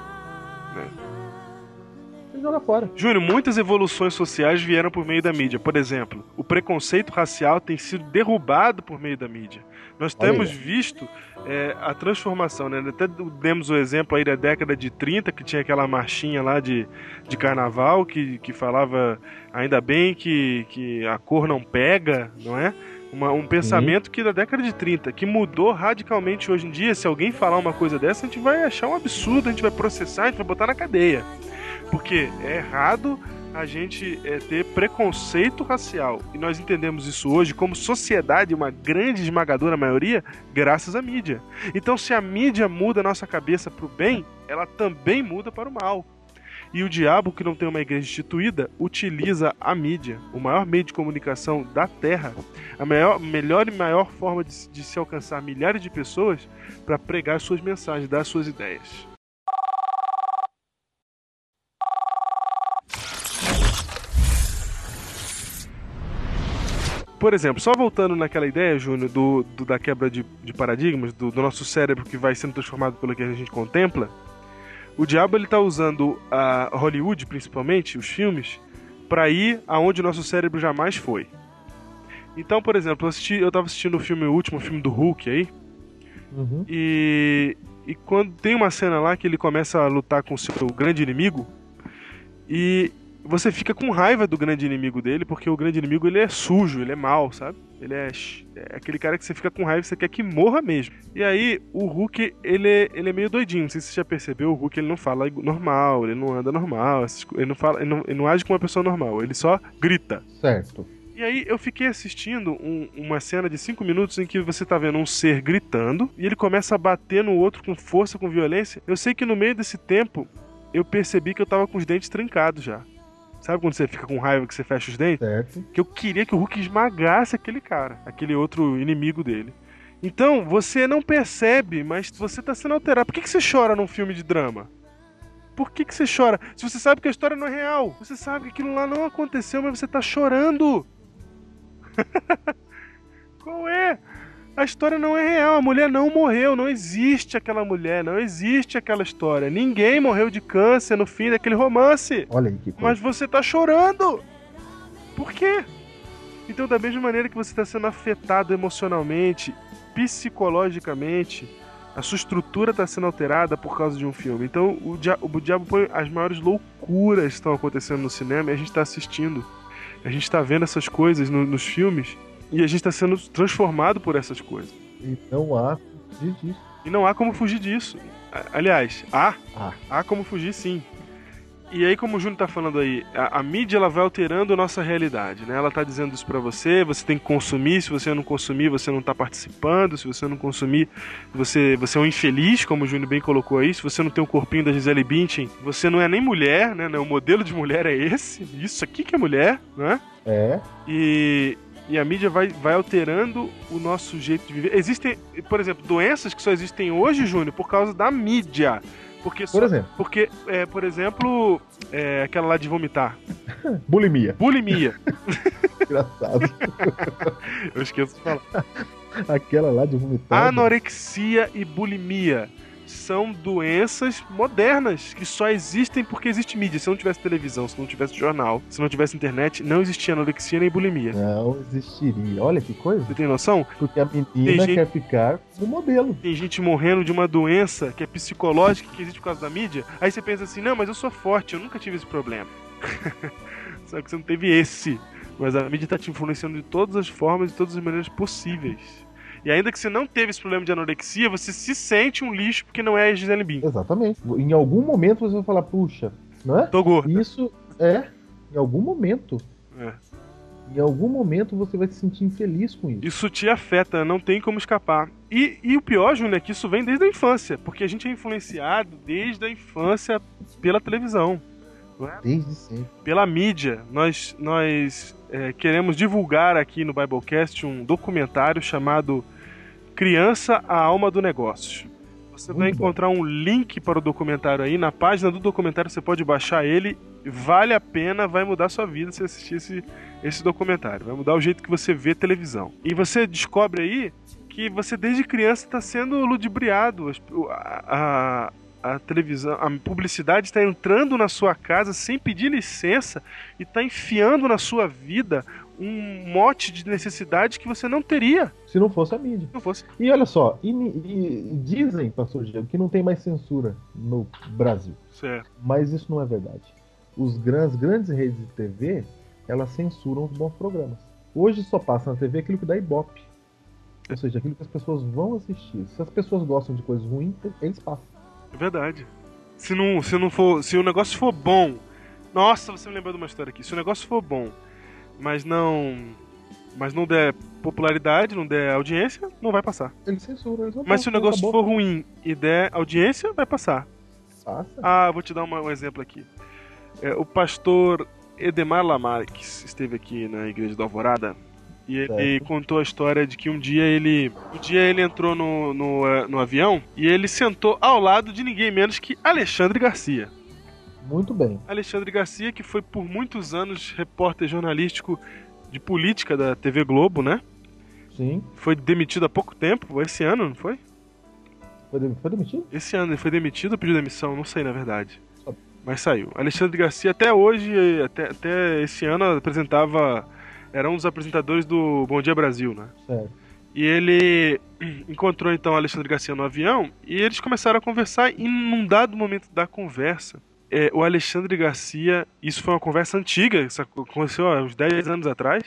S3: joga fora.
S2: Júnior, muitas evoluções sociais vieram por meio da mídia. Por exemplo, o preconceito racial tem sido derrubado por meio da mídia. Nós temos visto é, a transformação, né? Até demos o exemplo aí da década de 30, que tinha aquela marchinha lá de, de carnaval que, que falava ainda bem que, que a cor não pega, não é? Uma- um pensamento que da década de 30, que mudou radicalmente hoje em dia. Se alguém falar uma coisa dessa, a gente vai achar um absurdo, a gente vai processar, a gente vai botar na cadeia. Porque é errado a gente é, ter preconceito racial. E nós entendemos isso hoje como sociedade, uma grande esmagadora maioria, graças à mídia. Então, se a mídia muda a nossa cabeça para o bem, ela também muda para o mal. E o diabo, que não tem uma igreja instituída, utiliza a mídia, o maior meio de comunicação da Terra, a maior, melhor e maior forma de, de se alcançar milhares de pessoas, para pregar suas mensagens, dar suas ideias. Por exemplo, só voltando naquela ideia, Júnior, do, do- da quebra de, de paradigmas, do, do nosso cérebro que vai sendo transformado pelo que a gente contempla, o diabo ele tá usando a Hollywood, principalmente, os filmes, para ir aonde o nosso cérebro jamais foi. Então, por exemplo, eu, assisti, eu tava assistindo o filme, o último filme do Hulk aí,
S3: Uhum.
S2: e, e quando tem uma cena lá que ele começa a lutar com o seu grande inimigo, e você fica com raiva do grande inimigo dele, porque o grande inimigo ele é sujo, ele é mau, sabe? Ele é, é aquele cara que você fica com raiva e você quer que morra mesmo. E aí, o Hulk, ele, é- ele é meio doidinho, não sei se você já percebeu, o Hulk ele não fala normal, ele não anda normal, ele não, fala, ele não, ele não age como uma pessoa normal, ele só grita.
S3: Certo.
S2: E aí eu fiquei assistindo um- uma cena de 5 minutos em que você tá vendo um ser gritando e ele começa a bater no outro com força, com violência. Eu sei que no meio desse tempo eu percebi que eu tava com os dentes trincados já. Sabe quando você fica com raiva que você fecha os dentes?
S3: Certo.
S2: Que eu queria que o Hulk esmagasse aquele cara, aquele outro inimigo dele. Então, você não percebe, mas você tá sendo alterado. Por que, que você chora num filme de drama? Por que, que você chora? Se você sabe que a história não é real. Você sabe que aquilo lá não aconteceu, mas você tá chorando. (laughs) Qual é? A história não é real, a mulher não morreu, não existe aquela mulher, não existe aquela história. Ninguém morreu de câncer no fim daquele romance.
S3: Olha aí que coisa.
S2: Mas você tá chorando! Por quê? Então, da mesma maneira que você está sendo afetado emocionalmente, psicologicamente, a sua estrutura está sendo alterada por causa de um filme. Então, o, dia o diabo põe as maiores loucuras que estão acontecendo no cinema e a gente está assistindo. A gente está vendo essas coisas no- nos filmes e a gente está sendo transformado por essas coisas.
S3: E não há fugir disso.
S2: E não há como fugir disso. Aliás, há.
S3: Há.
S2: Há como fugir sim. E aí, como o Júnior tá falando aí, a, a mídia ela vai alterando a nossa realidade, né? Ela tá dizendo isso pra você, você tem que consumir, se você não consumir, você não tá participando, se você não consumir, você, você é um infeliz, como o Júnior bem colocou aí, se você não tem o corpinho da Gisele Bündchen, você não é nem mulher, né? O modelo de mulher é esse, isso aqui que é mulher, né?
S3: É.
S2: E, e a mídia vai, vai alterando o nosso jeito de viver. Existem, por exemplo, doenças que só existem hoje, Júnior, por causa da mídia. Porque,
S3: Por exemplo,
S2: porque é, por exemplo, é, aquela lá de vomitar. (laughs)
S3: bulimia.
S2: Bulimia. (laughs)
S3: Engraçado. (laughs)
S2: Eu esqueço de falar.
S3: Aquela lá de vomitar.
S2: Anorexia e bulimia são doenças modernas que só existem porque existe mídia. Se não tivesse televisão, se não tivesse jornal, se não tivesse internet, não existia anorexia nem bulimia.
S3: Não existiria. Olha que coisa.
S2: Você tem noção?
S3: Porque a menina
S2: gente-
S3: quer ficar no modelo.
S2: tem gente morrendo de uma doença que é psicológica, que existe por causa da mídia, aí você pensa assim, não, mas eu sou forte, eu nunca tive esse problema. (laughs) Só que você não teve esse. Mas a mídia tá te influenciando de todas as formas, de todas as maneiras possíveis. E ainda que você não teve esse problema de anorexia, você se sente um lixo porque não é a Gisele Bündchen.
S3: Exatamente. Em algum momento você vai falar, puxa, não é?
S2: Tô gorda.
S3: Isso é, em algum momento.
S2: É.
S3: Em algum momento você vai se sentir infeliz com isso.
S2: Isso te afeta, não tem como escapar. E, e o pior, Júnior, é que isso vem desde a infância, porque a gente é influenciado desde a infância pela televisão.
S3: Desde sempre.
S2: pela mídia, nós, nós é, queremos divulgar aqui no Biblecast um documentário chamado Criança, a Alma do Negócio. Você vai
S3: Muito bom.
S2: encontrar um link para o documentário aí. Na página do documentário você pode baixar ele. Vale a pena, vai mudar sua vida se assistir esse, esse documentário. Vai mudar o jeito que você vê televisão. E você descobre aí que você desde criança está sendo ludibriado. A, a, a televisão, a publicidade está entrando na sua casa sem pedir licença e está enfiando na sua vida um mote de necessidade que você não teria
S3: se não fosse a mídia.
S2: não fosse.
S3: E olha só, e, e dizem, pastor Diego, que não tem mais censura no Brasil.
S2: Certo.
S3: Mas isso não é verdade. Os grandes, grandes redes de TV, elas censuram os bons programas. Hoje só passa na TV aquilo que dá ibope. Ou seja, aquilo que as pessoas vão assistir. Se as pessoas gostam de coisas ruins, eles passam.
S2: É verdade. Se não, se não for, se o negócio for bom, nossa, você me lembrou de uma história aqui. Se o negócio for bom, mas não, mas não der popularidade, não der audiência, não vai passar.
S3: Eles não
S2: Mas se o negócio for ruim e der audiência, vai passar.
S3: Passa.
S2: Ah, vou te dar uma- um exemplo aqui. É, o pastor Edemar Lamarques esteve aqui na igreja da Alvorada e ele
S3: Certo.
S2: contou a história de que um dia ele, um dia ele entrou no, no, eh, no avião e ele sentou ao lado de ninguém menos que Alexandre Garcia.
S3: Muito bem.
S2: Alexandre Garcia, que foi por muitos anos repórter jornalístico de política da TV Globo, né?
S3: Sim.
S2: Foi demitido há pouco tempo, esse ano, não foi?
S3: Foi, foi demitido?
S2: Esse ano ele foi demitido ou pediu demissão? Não sei, na verdade.
S3: Sabe.
S2: Mas saiu. Alexandre Garcia, até hoje, até, até esse ano, apresentava. Era um dos apresentadores do Bom Dia Brasil, né?
S3: Certo.
S2: E ele (clears throat) encontrou então Alexandre Garcia no avião e eles começaram a conversar. E num dado momento da conversa, é, o Alexandre Garcia. Isso foi uma conversa antiga, isso aconteceu há uns 10 anos atrás.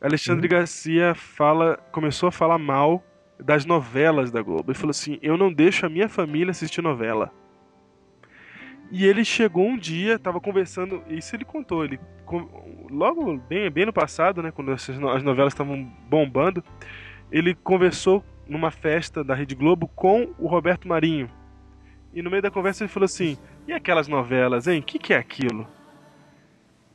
S2: Alexandre Garcia fala, começou a falar mal das novelas da Globo. Ele falou assim: Eu não deixo a minha família assistir novela. E ele chegou um dia, tava conversando, isso ele contou, ele logo bem, bem no passado, né, quando as novelas estavam bombando, ele conversou numa festa da Rede Globo com o Roberto Marinho. E no meio da conversa ele falou assim: "E aquelas novelas, hein? O que, que é aquilo?"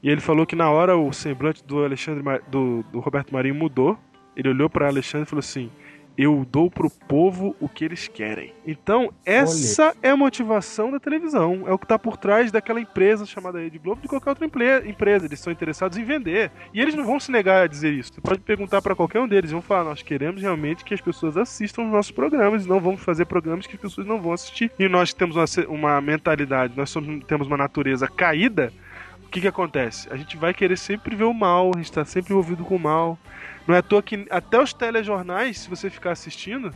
S2: E ele falou que na hora o semblante do Alexandre do, do Roberto Marinho mudou. Ele olhou para Alexandre e falou assim: "Eu dou pro povo o que eles querem". Então, essa é a motivação da televisão. É o que está por trás daquela empresa chamada Rede Globo de qualquer outra empresa. Eles são interessados em vender. E eles não vão se negar a dizer isso. Você pode perguntar para qualquer um deles. Eles vão falar: nós queremos realmente que as pessoas assistam os nossos programas. E não vamos fazer programas que as pessoas não vão assistir. E nós que temos uma, uma mentalidade, nós somos- temos uma natureza caída. O que, que acontece? A gente vai querer sempre ver o mal, a gente está sempre envolvido com o mal. Não é à toa que até os telejornais, se você ficar assistindo,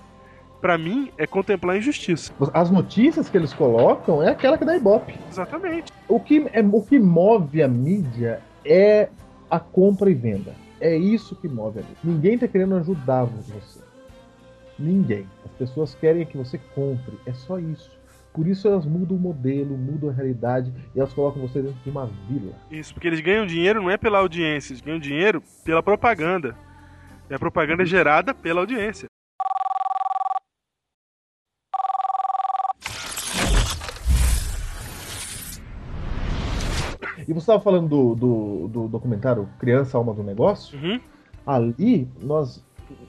S2: pra mim é contemplar a injustiça.
S3: As notícias que eles colocam é aquela que dá ibope.
S2: Exatamente.
S3: O que, é, o que move a mídia é a compra e venda. É isso que move a mídia. Ninguém tá querendo ajudar você. Ninguém. As pessoas querem que você compre. É só isso. Por isso elas mudam o modelo, mudam a realidade e elas colocam você dentro de uma vila.
S2: Isso, porque eles ganham dinheiro não é pela audiência, eles ganham dinheiro pela propaganda. A propaganda é gerada pela audiência.
S3: E você estava falando do, do, do documentário Criança Alma do Negócio?
S2: Uhum.
S3: Ali, nós,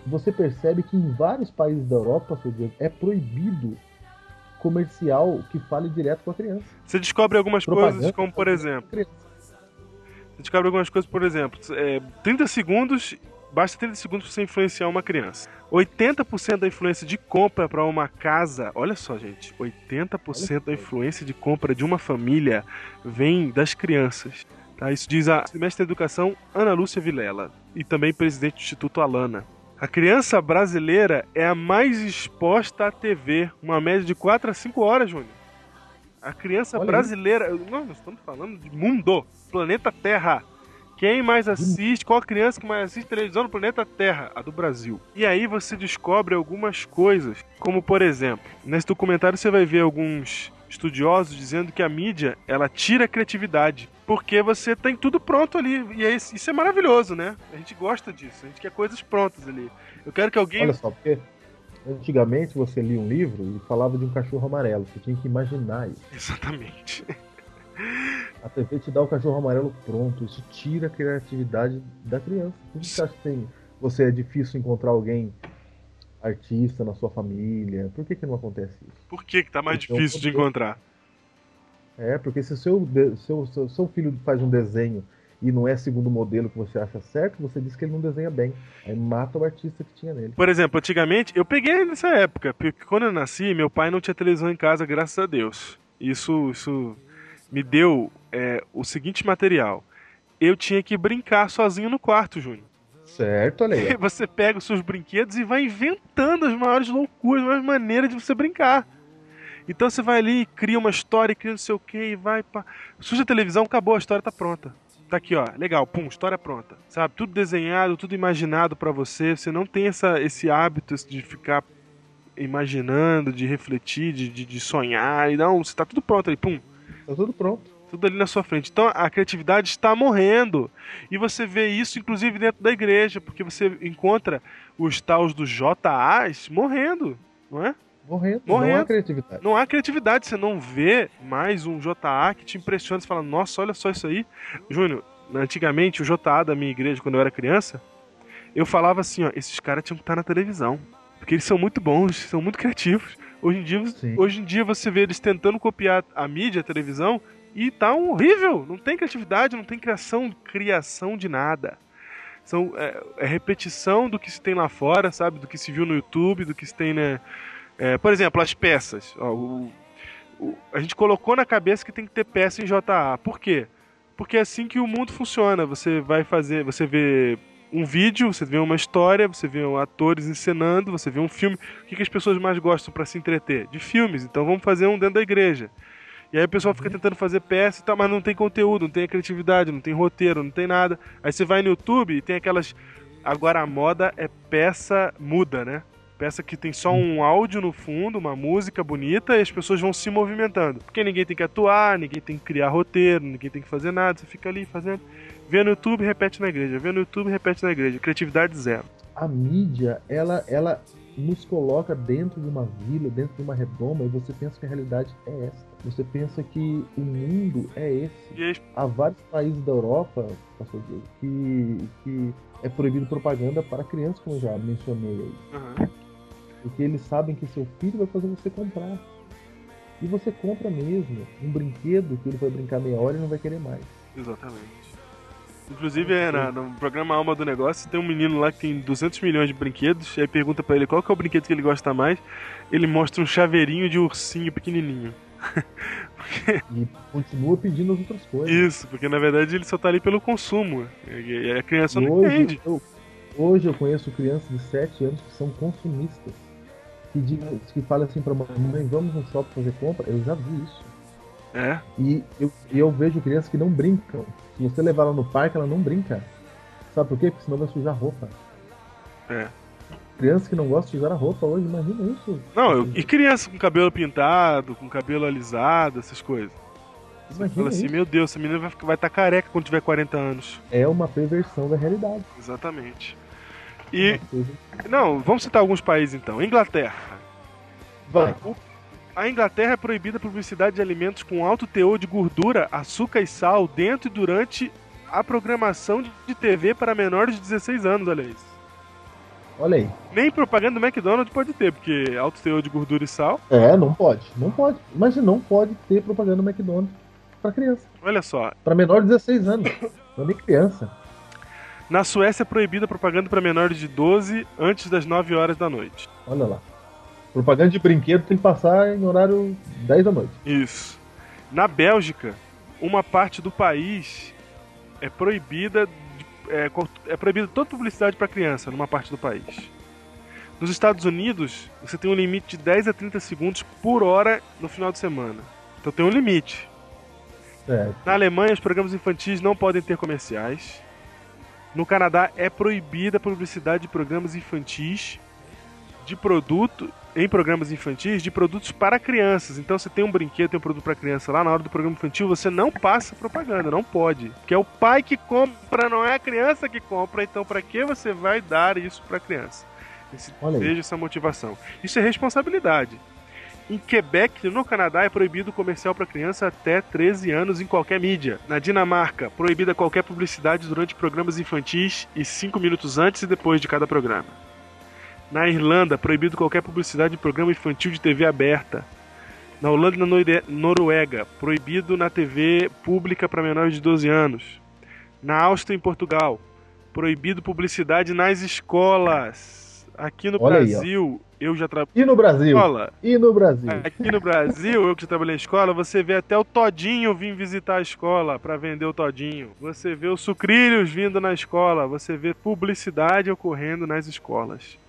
S3: você percebe que em vários países da Europa, é proibido comercial que fale direto com a criança.
S2: Você descobre algumas
S3: Propaganda
S2: coisas, como por exemplo. Você descobre algumas coisas, por exemplo, é, 30 segundos, basta 30 segundos pra você influenciar uma criança. 80% da influência de compra para uma casa, olha só, gente, 80% da influência de compra de uma família vem das crianças. Tá? Isso diz a mestre da educação Ana Lúcia Vilela e também presidente do Instituto Alana. A criança brasileira é a mais exposta à TV, uma média de 4 a 5 horas, Júnior. A criança
S3: Olha
S2: brasileira. Nós nós estamos falando de mundo, planeta Terra. Quem mais assiste, qual a criança que mais assiste televisão no planeta Terra? A do Brasil. E aí você descobre algumas coisas, como por exemplo, nesse documentário você vai ver alguns estudiosos dizendo que a mídia ela tira a criatividade. Porque você tem tudo pronto ali. E é isso isso é maravilhoso, né? A gente gosta disso. A gente quer coisas prontas ali. Eu quero que alguém.
S3: Olha só, porque antigamente você lia um livro e falava de um cachorro amarelo. Você tinha que imaginar isso.
S2: Exatamente. (laughs)
S3: A TV te dá o cachorro amarelo pronto. Isso tira a criatividade da criança. Por que você acha que tem, você é difícil encontrar alguém artista na sua família? Por que, que não acontece isso?
S2: Por que, que tá mais
S3: Então,
S2: difícil de encontrar?
S3: É, porque se seu, de- seu, seu, seu filho faz um desenho e não é segundo o modelo que você acha certo, você diz que ele não desenha bem. Aí mata o artista que tinha nele.
S2: Por exemplo, antigamente, eu peguei nessa época, porque quando eu nasci, meu pai não tinha televisão em casa, graças a Deus. Isso, isso me deu é, o seguinte material. Eu tinha que brincar sozinho no quarto, Júnior.
S3: Certo, olha aí. (laughs)
S2: Você pega os seus brinquedos e vai inventando as maiores loucuras, as maiores maneiras de você brincar. Então você vai ali, cria uma história, cria não sei o que, e vai pra. Surge a televisão, acabou, a história tá pronta. Tá aqui, ó, legal, pum, história pronta. Sabe, tudo desenhado, tudo imaginado para você. Você não tem essa, esse hábito de ficar imaginando, de refletir, de, de, de sonhar. E não, você tá tudo pronto ali, pum.
S3: Tá tudo pronto.
S2: Tudo ali na sua frente. Então a criatividade está morrendo. E você vê isso, inclusive, dentro da igreja, porque você encontra os taus dos JAs morrendo, não é?
S3: Morrendo.
S2: Morrendo.
S3: Não há criatividade.
S2: Não há criatividade, você não vê mais um JA que te impressiona, você fala, nossa, olha só isso aí. Júnior, antigamente o JA da minha igreja, quando eu era criança, eu falava assim, ó, esses caras tinham que estar na televisão. Porque eles são muito bons, são muito criativos. Hoje em dia,
S3: Sim.
S2: hoje em dia você vê eles tentando copiar a mídia, a televisão, e tá horrível. Não tem criatividade, não tem criação, criação de nada. São, é, é repetição do que se tem lá fora, sabe? Do que se viu no YouTube, do que se tem, né? É, por exemplo, as peças. Ó, o- o- a gente colocou na cabeça que tem que ter peça em JA. Por quê? Porque é assim que o mundo funciona. Você vai fazer, você vê um vídeo, você vê uma história, você vê atores encenando, você vê um filme. O que, que as pessoas mais gostam para se entreter? De filmes. Então vamos fazer um dentro da igreja. E aí o pessoal fica tentando fazer peça e tal, mas não tem conteúdo, não tem criatividade, não tem roteiro, não tem nada. Aí você vai no YouTube e tem aquelas. Agora a moda é peça muda, né? Peça que tem só um áudio no fundo, uma música bonita, e as pessoas vão se movimentando. Porque ninguém tem que atuar, ninguém tem que criar roteiro, ninguém tem que fazer nada, você fica ali fazendo. Vê no YouTube, repete na igreja. Vê no YouTube, repete na igreja. Criatividade zero.
S3: A mídia, ela, ela nos coloca dentro de uma vila, dentro de uma redoma, e você pensa que a realidade é essa. Você pensa que o mundo é esse. Há vários países da Europa, pastor Diego, que, que é proibido propaganda para crianças, como eu já mencionei aí.
S2: Aham.
S3: Porque eles sabem que seu filho vai fazer você comprar. E você compra mesmo um brinquedo que ele vai brincar meia hora e não vai querer mais.
S2: Exatamente. Inclusive, é, na- no programa Alma do Negócio, tem um menino lá que tem 200 milhões de brinquedos, e aí pergunta pra ele qual que é o brinquedo que ele gosta mais, ele mostra um chaveirinho de ursinho pequenininho. (laughs)
S3: E continua pedindo as outras coisas.
S2: Isso, porque na verdade ele só tá ali pelo consumo, e a criança
S3: E
S2: não
S3: hoje,
S2: entende.
S3: eu, hoje eu conheço crianças de 7 anos que são consumistas. Que, digam, que falam assim pra mãe, vamos no shopping fazer compra. Eu já vi isso.
S2: É,
S3: E eu, e eu vejo crianças que não brincam. Se você levar ela no parque, ela não brinca. Sabe por quê? Porque senão vai sujar a roupa.
S2: É.
S3: Crianças que não gostam de sujar a roupa hoje, imagina isso.
S2: Não, eu- e criança com cabelo pintado, com cabelo alisado, essas coisas. Você
S3: Imagina
S2: fala assim,
S3: isso.
S2: meu Deus, essa menina vai estar vai tá careca quando tiver 40 anos.
S3: É uma perversão da realidade.
S2: Exatamente. E,
S3: Uma coisa-
S2: não, vamos citar alguns países então. Inglaterra.
S3: Vai.
S2: A Inglaterra é proibida a publicidade de alimentos com alto teor de gordura, açúcar e sal dentro e durante a programação de- TV para menores de 16 anos, olha isso.
S3: Olha aí.
S2: Nem propaganda do McDonald's pode ter, porque alto teor de gordura e sal.
S3: É, não pode. Não pode. Mas não pode ter propaganda no McDonald's pra criança.
S2: Olha só,
S3: Pra menor de 16 anos. Não é nem criança.
S2: na Suécia é proibida a propaganda para menores de 12 antes das 9 horas da noite.
S3: Olha lá. Propaganda de brinquedo tem que passar em horário 10 da noite.
S2: Isso. Na Bélgica, uma parte do país é proibida é, é proibida toda publicidade para criança numa parte do país. Nos Estados Unidos, você tem um limite de 10 a 30 segundos por hora no final de semana. Então tem um limite.
S3: Certo.
S2: Na Alemanha, os programas infantis não podem ter comerciais. No Canadá, é proibida a publicidade de programas infantis de produto em programas infantis de produtos para crianças. Então, você tem um brinquedo, tem um produto para criança lá na hora do programa infantil, você não passa propaganda, não pode, porque é o pai que compra, não é a criança que compra. Então, para que você vai dar isso para a criança? Esse seja essa motivação. Isso é responsabilidade. Em Quebec, no Canadá, é proibido comercial para criança até 13 anos em qualquer mídia. Na Dinamarca, proibida qualquer publicidade durante programas infantis e 5 minutos antes e depois de cada programa. Na Irlanda, proibido qualquer publicidade de programa infantil de TV aberta. Na Holanda e na Noruega, proibido na TV pública para menores de 12 anos. Na Áustria e em Portugal, proibido publicidade nas escolas. Aqui no
S3: Olha aí,
S2: Brasil, eu já trabalhei
S3: E no Brasil?
S2: escola.
S3: E no Brasil?
S2: Aqui no Brasil, eu que já trabalhei em escola, você vê até o Todinho vir visitar a escola para vender o Todinho. Você vê os sucrilhos vindo na escola, você vê publicidade ocorrendo nas escolas.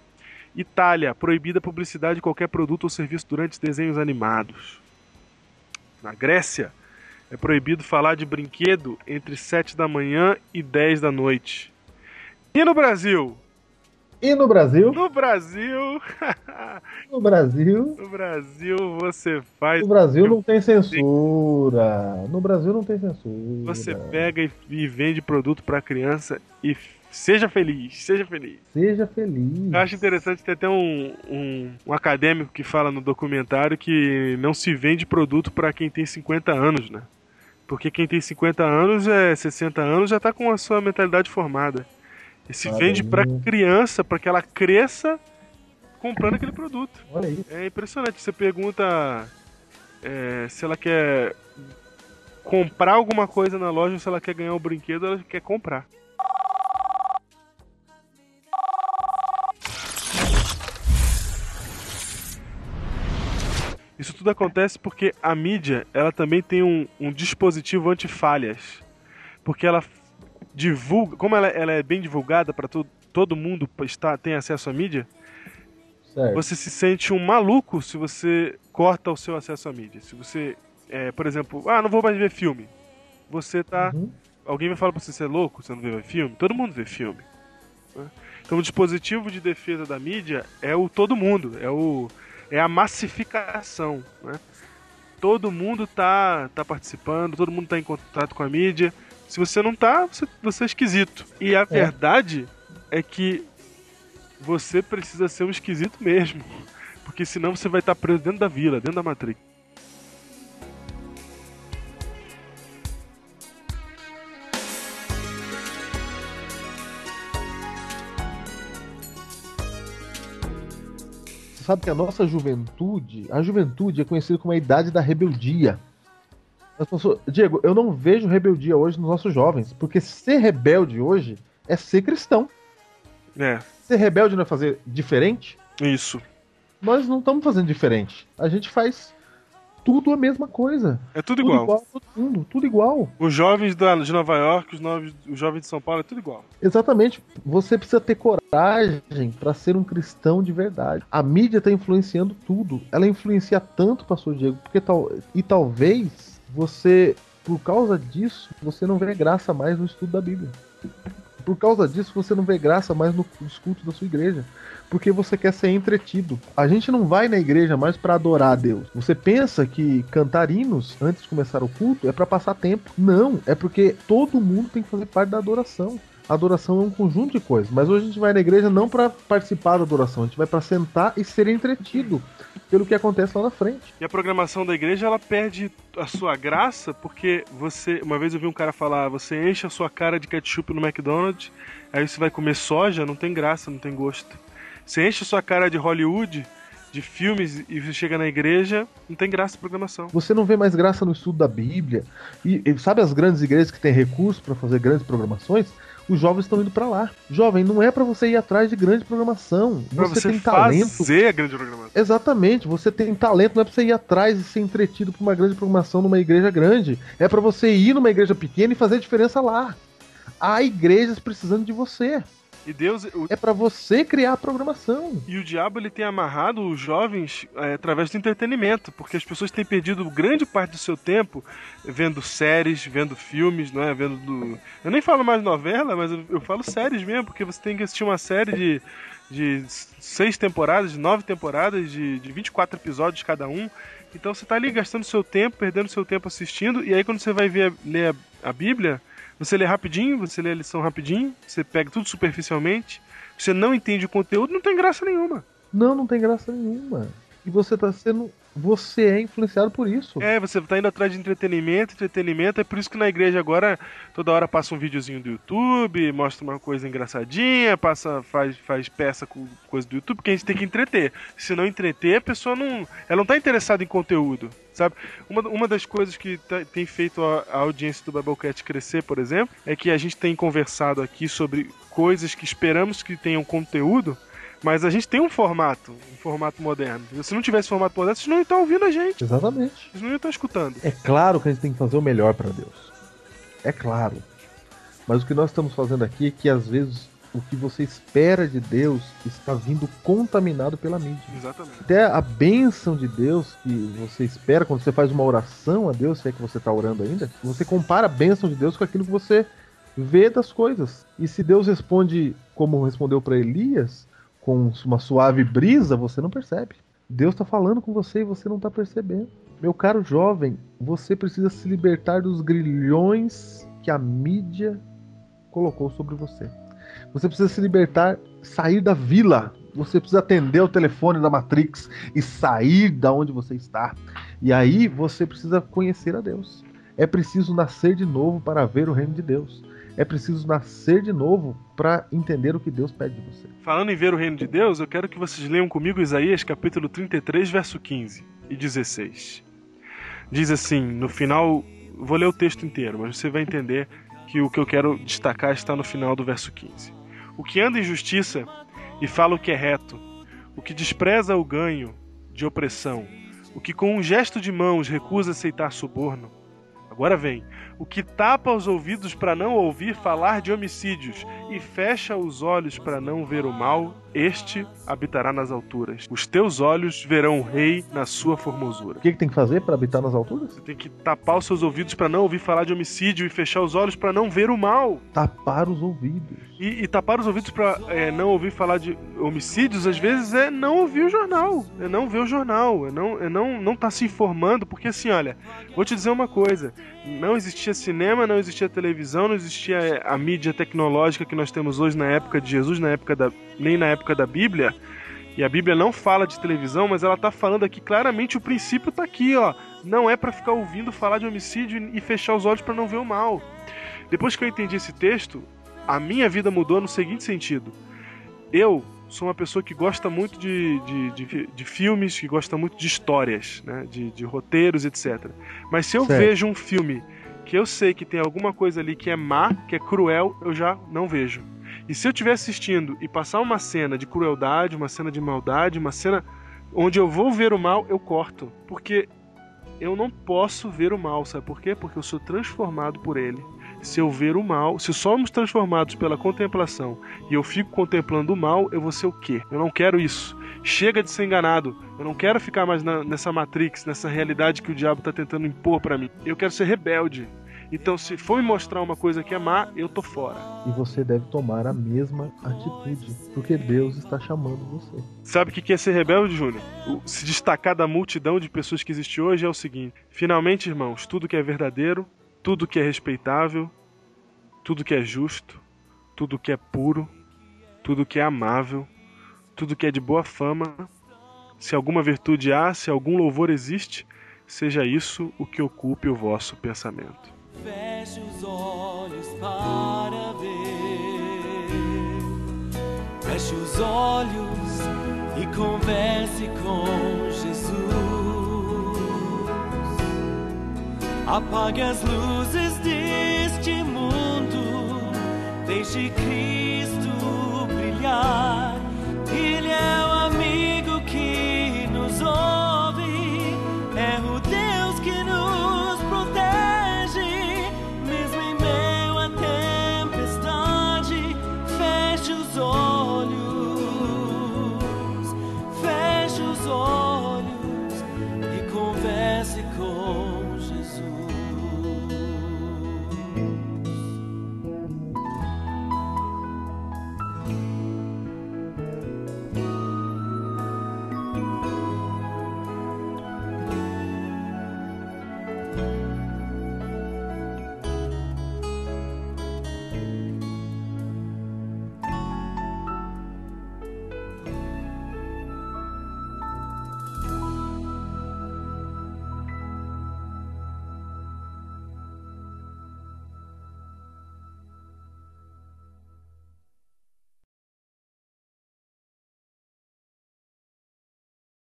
S2: Itália, proibida a publicidade de qualquer produto ou serviço durante desenhos animados. Na Grécia, é proibido falar de brinquedo entre 7 da manhã e 10 da noite. E no Brasil?
S3: E no Brasil?
S2: No Brasil, (laughs)
S3: No Brasil?
S2: no Brasil você faz
S3: No Brasil não tem censura. No Brasil não tem censura.
S2: Você pega e, e vende produto pra criança e seja feliz, seja feliz.
S3: Seja feliz.
S2: Eu acho interessante ter até um, um, um acadêmico que fala no documentário que não se vende produto pra quem tem 50 anos, né? Porque quem tem 50 anos, é 60 anos, já tá com a sua mentalidade formada. E se
S3: Olha
S2: vende pra criança, pra que ela cresça comprando aquele produto.
S3: Olha aí.
S2: É impressionante. Você pergunta é, se ela quer comprar alguma coisa na loja ou se ela quer ganhar o brinquedo, ela quer comprar. Isso tudo acontece porque a mídia ela também tem um, um dispositivo anti-falhas. Porque ela divulga, como ela, ela é bem divulgada para todo, todo mundo está, tem acesso à mídia,
S3: Certo.
S2: você se sente um maluco se você corta o seu acesso à mídia. Se você, é, por exemplo, ah, não vou mais ver filme. Você tá.
S3: Uhum.
S2: Alguém vai falar pra você, você é louco? Você não vê filme? Todo mundo vê filme. né? Então o dispositivo de defesa da mídia é o todo mundo, é o é a massificação, né? Todo mundo tá tá participando, todo mundo tá em contato com a mídia. Se você não tá, você, você é esquisito. E a verdade é que você precisa ser um esquisito mesmo. (laughs) Porque senão você vai estar preso dentro da vila, dentro da Matrix.
S3: Você sabe que a nossa juventude, a juventude é conhecida como a idade da rebeldia. As pessoas- Diego, eu não vejo rebeldia hoje nos nossos jovens, porque ser rebelde hoje é ser cristão.
S2: É,
S3: Ser rebelde não é fazer diferente?
S2: isso.
S3: Nós não estamos fazendo diferente. A gente faz tudo a mesma coisa.
S2: É tudo igual.
S3: igual todo mundo, tudo igual.
S2: Os jovens de Nova York, os, novos, os jovens de São Paulo, é tudo igual.
S3: Exatamente. Você precisa ter coragem para ser um cristão de verdade. A mídia está influenciando tudo. Ela influencia tanto, pastor Diego, porque tal e talvez você, por causa disso, você não vê graça mais no estudo da Bíblia. Por causa disso, você não vê graça mais no- nos cultos da sua igreja. Porque você quer ser entretido. A gente não vai na igreja mais para adorar a Deus. Você pensa que cantar hinos antes de começar o culto é para passar tempo. Não, é porque todo mundo tem que fazer parte da adoração. A adoração é um conjunto de coisas, mas hoje a gente vai na igreja não para participar da adoração, a gente vai para sentar e ser entretido pelo que acontece lá na frente.
S2: E a programação da igreja, ela perde a sua graça porque você. Uma vez eu vi um cara falar: você enche a sua cara de ketchup no McDonald's, aí você vai comer soja, não tem graça, não tem gosto. Você enche a sua cara de Hollywood, de filmes, e você chega na igreja, não tem graça a programação.
S3: Você não vê mais graça no estudo da Bíblia. E, e sabe as grandes igrejas que têm recursos para fazer grandes programações? Os jovens estão indo para lá. Jovem, não é para você ir atrás de grande programação.
S2: Pra
S3: Você,
S2: você,
S3: tem talento.
S2: fazer a grande programação.
S3: Exatamente, você tem talento, não é pra você ir atrás e ser entretido por uma grande programação numa igreja grande. É pra você ir numa igreja pequena e fazer a diferença lá. Há igrejas precisando de você.
S2: E Deus. o-
S3: É pra você criar a programação.
S2: E o diabo ele tem amarrado os jovens é, através do entretenimento, porque as pessoas têm perdido grande parte do seu tempo vendo séries, vendo filmes, não é? Vendo do... Eu nem falo mais novela, mas eu, eu falo séries mesmo, porque você tem que assistir uma série de, de seis temporadas, de nove temporadas, de, de 24 episódios cada um. Então você tá ali gastando seu tempo, perdendo seu tempo assistindo, e aí quando você vai ver ler a, a Bíblia, você lê rapidinho, você lê a lição rapidinho, você pega tudo superficialmente, você não entende o conteúdo, não tem graça nenhuma.
S3: Não, não tem graça nenhuma. E você tá sendo. Você é influenciado por isso.
S2: É, você tá indo atrás de entretenimento, entretenimento. É por isso que na igreja agora toda hora passa um videozinho do YouTube, mostra uma coisa engraçadinha, passa, faz, faz peça com coisa do YouTube, porque a gente tem que entreter. Se não entreter, a pessoa não. Ela não tá interessada em conteúdo. Sabe? Uma, uma das coisas que tá, tem feito a, a audiência do Biblecat crescer, por exemplo, é que a gente tem conversado aqui sobre coisas que esperamos que tenham conteúdo, mas a gente tem um formato, um formato moderno. Se não tivesse formato moderno, vocês não iam estar ouvindo a gente.
S3: Exatamente.
S2: Vocês não iam estar escutando.
S3: É claro que a gente tem que fazer o melhor para Deus. É claro. Mas o que nós estamos fazendo aqui é que às vezes o que você espera de Deus está vindo contaminado pela mídia.
S2: Exatamente.
S3: Até a bênção de Deus que você espera quando você faz uma oração a Deus, se é que você está orando ainda, você compara a bênção de Deus com aquilo que você vê das coisas. E se Deus responde como respondeu para Elias, com uma suave brisa, você não percebe. Deus está falando com você e você não está percebendo. Meu caro jovem, você precisa se libertar dos grilhões que a mídia colocou sobre você. Você precisa se libertar, sair da vila. Você precisa atender o telefone da Matrix e sair da onde você está. E aí você precisa conhecer a Deus. É preciso nascer de novo para ver o reino de Deus. É preciso nascer de novo para entender o que Deus pede de você.
S2: Falando em ver o reino de Deus, eu quero que vocês leiam comigo Isaías capítulo 33, verso 15 e 16. Diz assim, no final, vou ler o texto inteiro, mas você vai entender que o que eu quero destacar está no final do verso 15. O que anda em justiça e fala o que é reto, o que despreza o ganho de opressão, o que com um gesto de mãos recusa aceitar suborno. Agora vem, o que tapa os ouvidos para não ouvir falar de homicídios e fecha os olhos para não ver o mal, este habitará nas alturas. Os teus olhos verão o rei na sua formosura.
S3: O que, que tem que fazer para habitar nas alturas?
S2: Você tem que tapar os seus ouvidos para não ouvir falar de homicídio e fechar os olhos para não ver o mal.
S3: Tapar os ouvidos.
S2: E, e tapar os ouvidos para é, não ouvir falar de homicídios, às vezes, é não ouvir o jornal. É não ver o jornal. É não é não não tá se informando. Porque assim, olha, vou te dizer uma coisa. Não existia cinema, não existia televisão, não existia é, a mídia tecnológica que nós temos hoje na época de Jesus, na época da, nem na época da Bíblia. E a Bíblia não fala de televisão, mas ela está falando aqui claramente o princípio está aqui, ó. Não é para ficar ouvindo falar de homicídio e fechar os olhos para não ver o mal. Depois que eu entendi esse texto, a minha vida mudou no seguinte sentido. Eu sou uma pessoa que gosta muito de, de, de, de filmes, que gosta muito de histórias, né? de, de roteiros, etc. Mas se eu certo. vejo um filme que eu sei que tem alguma coisa ali que é má, que é cruel, eu já não vejo. E se eu estiver assistindo e passar uma cena de crueldade, uma cena de maldade, uma cena onde eu vou ver o mal, eu corto. Porque eu não posso ver o mal, sabe por quê? Porque eu sou transformado por ele. Se eu ver o mal, se somos transformados pela contemplação e eu fico contemplando o mal, eu vou ser o quê? Eu não quero isso. Chega de ser enganado. Eu não quero ficar mais na, nessa matrix, nessa realidade que o diabo está tentando impor para mim. Eu quero ser rebelde. Então, se for me mostrar uma coisa que é má, eu tô fora.
S3: E você deve tomar a mesma atitude, porque Deus está chamando você.
S2: Sabe o que é ser rebelde, Júnior? Se destacar da multidão de pessoas que existe hoje é o seguinte: finalmente, irmãos, tudo que é verdadeiro, tudo que é respeitável, tudo que é justo, tudo que é puro, tudo que é amável, tudo que é de boa fama, se alguma virtude há, se algum louvor existe, seja isso o que ocupe o vosso pensamento. Feche os olhos para ver.
S6: Feche os olhos e converse com Jesus. Apague as luzes deste mundo, deixe Cristo brilhar. Ele é o